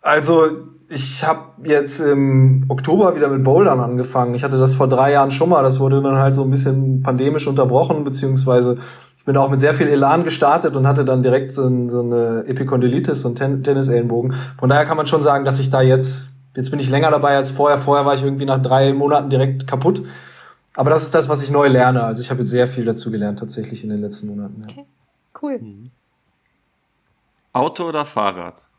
Also, ich habe jetzt im Oktober wieder mit Bouldern angefangen. Ich hatte das vor drei Jahren schon mal. Das wurde dann halt so ein bisschen pandemisch unterbrochen, beziehungsweise ich bin auch mit sehr viel Elan gestartet und hatte dann direkt so, ein, so eine Epikondylitis, so einen Ten Tennisellenbogen. Von daher kann man schon sagen, dass ich da jetzt, jetzt bin ich länger dabei als vorher. Vorher war ich irgendwie nach drei Monaten direkt kaputt. Aber das ist das, was ich neu lerne. Also ich habe jetzt sehr viel dazu gelernt tatsächlich in den letzten Monaten. Ja. Okay. Cool. Auto oder Fahrrad?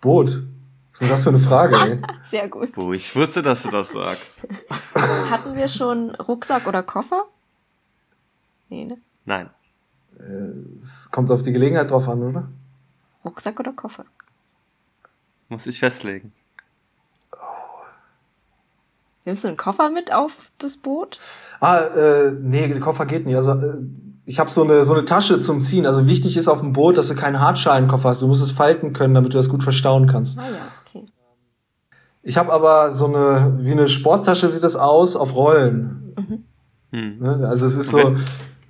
Boot. Was ist denn das für eine Frage, ey? Sehr gut. Wo ich wusste, dass du das sagst. Hatten wir schon Rucksack oder Koffer? Nee, ne? Nein. Es kommt auf die Gelegenheit drauf an, oder? Rucksack oder Koffer? Muss ich festlegen. Nimmst du einen Koffer mit auf das Boot? Ah, äh, nee, der Koffer geht nicht. Also äh, ich habe so eine so eine Tasche zum Ziehen. Also wichtig ist auf dem Boot, dass du keinen Hartschalenkoffer hast. Du musst es falten können, damit du das gut verstauen kannst. Ah ja, okay. Ich habe aber so eine wie eine Sporttasche sieht das aus auf Rollen. Hm. Ne? Also es ist so.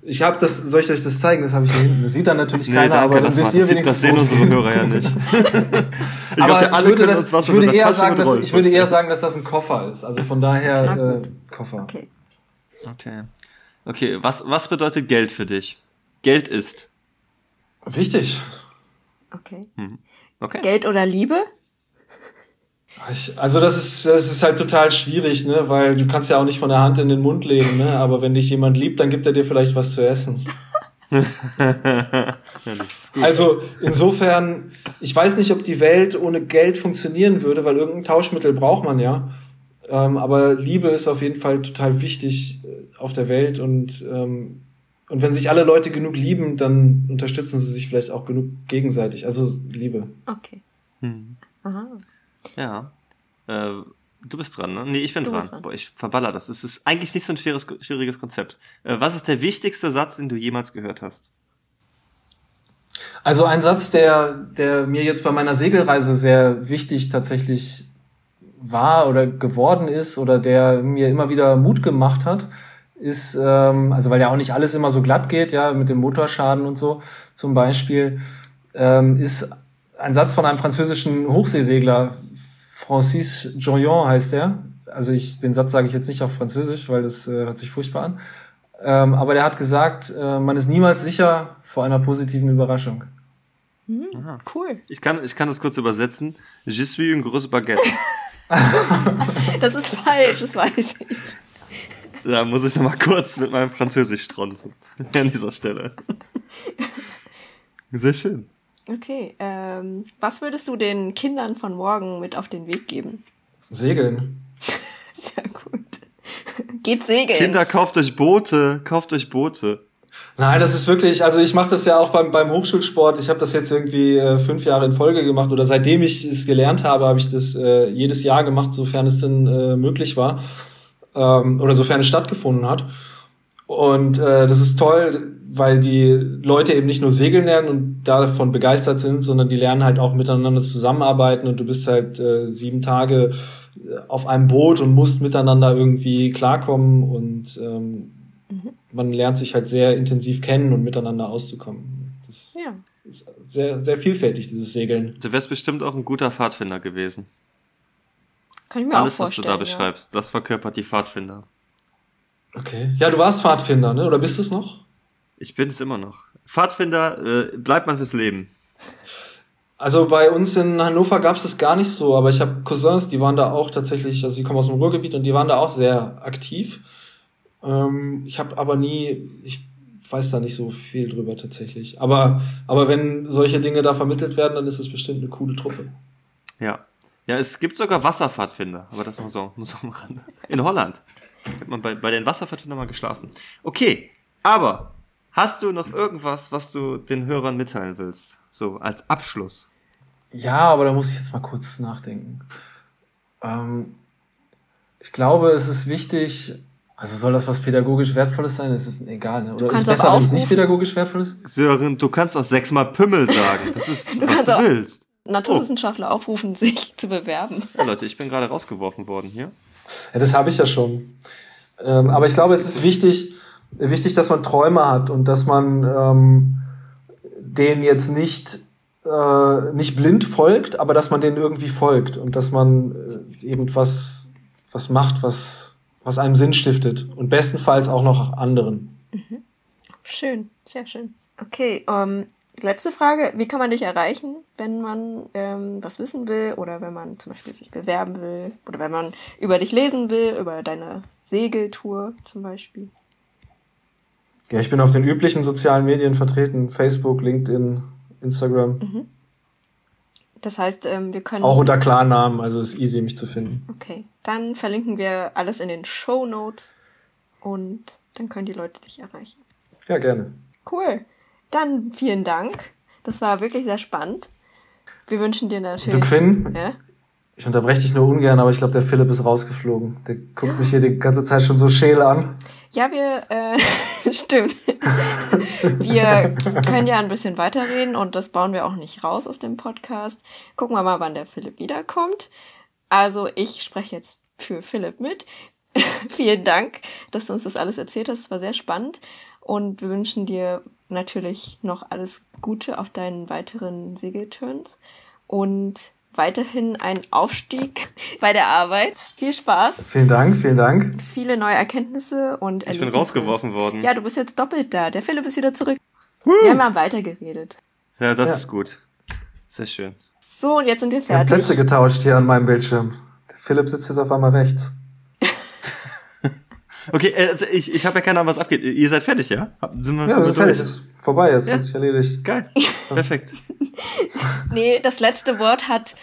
Ich habe das, soll ich euch das zeigen? Das habe ich hier hinten. Das sieht dann natürlich Nee, keiner, danke, aber dann das, wisst ihr wenigstens, das sehen unsere. Hörer ja nicht. ich aber glaub, ich würde, das, ich würde eher sagen, dass, ich würde eher sagen, dass das ein Koffer ist. Also von daher äh. Koffer. Okay. Okay. Okay, was, was bedeutet Geld für dich? Geld ist. Wichtig. Okay. Okay. Geld oder Liebe? Ich, also das ist, das ist halt total schwierig, ne? Weil du kannst ja auch nicht von der Hand in den Mund legen, ne? Aber wenn dich jemand liebt, dann gibt er dir vielleicht was zu essen. Also insofern, ich weiß nicht, ob die Welt ohne Geld funktionieren würde, weil irgendein Tauschmittel braucht man ja. Ähm, aber Liebe ist auf jeden Fall total wichtig äh, auf der Welt und ähm, und wenn sich alle Leute genug lieben, dann unterstützen sie sich vielleicht auch genug gegenseitig. Also Liebe. Okay. Hm. Aha. Ja. Äh, du bist dran, ne? Nee, ich bin Du dran. dran. Boah, ich verballer das. Es ist eigentlich nicht so ein schweres, schwieriges Konzept. Äh, was ist der wichtigste Satz, den du jemals gehört hast? Also ein Satz, der, der mir jetzt bei meiner Segelreise sehr wichtig tatsächlich war oder geworden ist oder der mir immer wieder Mut gemacht hat, ist, ähm, also weil ja auch nicht alles immer so glatt geht, ja, mit dem Motorschaden und so zum Beispiel, ähm, ist ein Satz von einem französischen Hochseesegler, Francis Jorion heißt er. Also ich, den Satz sage ich jetzt nicht auf Französisch, weil das äh, hört sich furchtbar an. Ähm, aber der hat gesagt, äh, man ist niemals sicher vor einer positiven Überraschung. Cool. Ich kann, ich kann das kurz übersetzen. Je suis une grosse baguette. Das ist falsch, das weiß ich. Da muss ich nochmal kurz mit meinem Französisch stronzen. An dieser Stelle. Sehr schön. Okay. Ähm, was würdest du den Kindern von morgen mit auf den Weg geben? Segeln. Sehr gut. Geht segeln. Kinder, kauft euch Boote. Kauft euch Boote. Nein, das ist wirklich, also ich mache das ja auch beim, beim Hochschulsport. Ich habe das jetzt irgendwie äh, fünf Jahre in Folge gemacht oder seitdem ich es gelernt habe, habe ich das äh, jedes Jahr gemacht, sofern es denn äh, möglich war ähm, oder sofern es stattgefunden hat. Und äh, das ist toll, weil die Leute eben nicht nur segeln lernen und davon begeistert sind, sondern die lernen halt auch miteinander zusammenarbeiten und du bist halt äh, sieben Tage äh, auf einem Boot und musst miteinander irgendwie klarkommen und ähm, man lernt sich halt sehr intensiv kennen und miteinander auszukommen. Das Ja. ist sehr, sehr vielfältig, dieses Segeln. Du wärst bestimmt auch ein guter Pfadfinder gewesen. Kann ich mir Alles, auch was du vorstellen. da beschreibst, das verkörpert die Pfadfinder. Okay. Ja, du warst Pfadfinder, ne? Oder bist du es noch? Ich bin es immer noch. Pfadfinder äh, bleibt man fürs Leben. Also bei uns in Hannover gab es das gar nicht so, aber ich habe Cousins, die waren da auch tatsächlich, also die kommen aus dem Ruhrgebiet und die waren da auch sehr aktiv. Ähm, ich habe aber nie, ich weiß da nicht so viel drüber tatsächlich. Aber, aber wenn solche Dinge da vermittelt werden, dann ist es bestimmt eine coole Truppe. Ja. Ja, es gibt sogar Wasserpfadfinder, aber das nur so, nur so am Rande. In Holland. Hat man bei, bei den Wasserpfadfindern mal geschlafen. Okay, aber Hast du noch irgendwas, was du den Hörern mitteilen willst? So als Abschluss. Ja, aber da muss ich jetzt mal kurz nachdenken. Ähm, ich glaube, es ist wichtig, also soll das was pädagogisch Wertvolles sein? Es ist egal, ne? Oder ist es kannst auch besser, wenn es nicht pädagogisch wertvoll ist? Sören, du kannst auch sechsmal Pümmel sagen. Das ist, Du was kannst du auch- willst. Naturwissenschaftler aufrufen, sich zu bewerben. Ja, Leute, ich bin gerade rausgeworfen worden hier. Ja, das habe ich ja schon. Ähm, aber ich glaube, es ist wichtig, wichtig, dass man Träume hat und dass man ähm, denen jetzt nicht, äh, nicht blind folgt, aber dass man denen irgendwie folgt und dass man äh, eben was, was macht, was, was einem Sinn stiftet und bestenfalls auch noch anderen. Schön, sehr schön. Okay, ähm, letzte Frage. Wie kann man dich erreichen, wenn man ähm, was wissen will oder wenn man zum Beispiel sich bewerben will oder wenn man über dich lesen will, über deine Segeltour zum Beispiel? Ja, ich bin auf den üblichen sozialen Medien vertreten, Facebook, LinkedIn, Instagram, Das heißt, ähm, wir können... auch unter Klarnamen, also ist easy, mich zu finden. Okay, dann verlinken wir alles in den Show Notes und dann können die Leute dich erreichen. Ja, gerne. Cool. Dann vielen Dank. Das war wirklich sehr spannend. Wir wünschen dir natürlich. Du Quinn, Ja? Ich unterbreche dich nur ungern, aber ich glaube, der Philipp ist rausgeflogen. Der guckt mich hier die ganze Zeit schon so scheel an. Ja, wir, äh, stimmt. wir können ja ein bisschen weiterreden und das bauen wir auch nicht raus aus dem Podcast. Gucken wir mal, wann der Philipp wiederkommt. Also, ich spreche jetzt für Philipp mit. Vielen Dank, dass du uns das alles erzählt hast. Es war sehr spannend und wir wünschen dir natürlich noch alles Gute auf deinen weiteren Segelturns und weiterhin einen Aufstieg bei der Arbeit. Viel Spaß, Vielen Dank, vielen Dank. viele neue Erkenntnisse und Ich bin Erlebnisse. rausgeworfen worden. Ja, du bist jetzt doppelt da. Der Philipp ist wieder zurück. Wir haben ja weitergeredet. Ja, das Ja. ist gut. Sehr schön. So, und jetzt sind wir Wir haben fertig. Plätze getauscht hier an meinem Bildschirm. Der Philipp sitzt jetzt auf einmal rechts. Okay, äh, also ich, ich habe ja keine Ahnung, was abgeht. Ihr seid fertig, ja? Sind wir, Ja, sind wir sind fertig. durch? Ist vorbei jetzt. Ja. Hat sich erledigt. Geil. Perfekt. Nee, das letzte Wort hat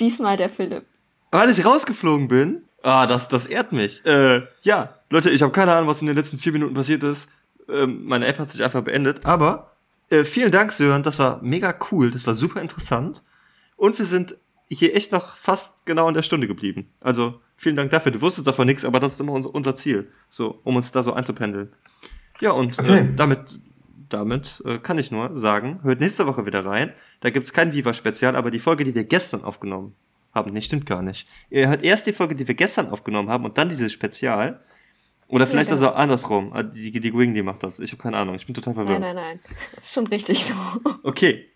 diesmal der Philipp. Weil ich rausgeflogen bin. Ah, das, das ehrt mich. Äh, ja, Leute, ich habe keine Ahnung, was in den letzten vier Minuten passiert ist. Ähm, meine App hat sich einfach beendet. Aber äh, vielen Dank, Sören. Das war mega cool. Das war super interessant. Und wir sind hier echt noch fast genau in der Stunde geblieben. Also vielen Dank dafür. Du wusstest davon nichts, aber das ist immer unser, unser Ziel. So, um uns da so einzupendeln. Ja, und Okay. äh, damit, damit äh, kann ich nur sagen, hört nächste Woche wieder rein. Da gibt's kein Viva-Spezial, aber die Folge, die wir gestern aufgenommen haben, nee, stimmt gar nicht. Ihr hört erst die Folge, die wir gestern aufgenommen haben und dann dieses Spezial. Oder vielleicht genau. also andersrum. Ah, Die, die Wing, die macht das. Ich habe keine Ahnung. Ich bin total verwirrt. Nein, nein, nein. Das ist schon richtig so. Okay.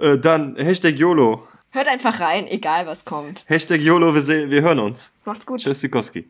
Äh, dann Hashtag YOLO. Hört einfach rein, egal was kommt. Hashtag YOLO, wir, sehen, wir hören uns. Macht's gut. Tschüss, Sikowski.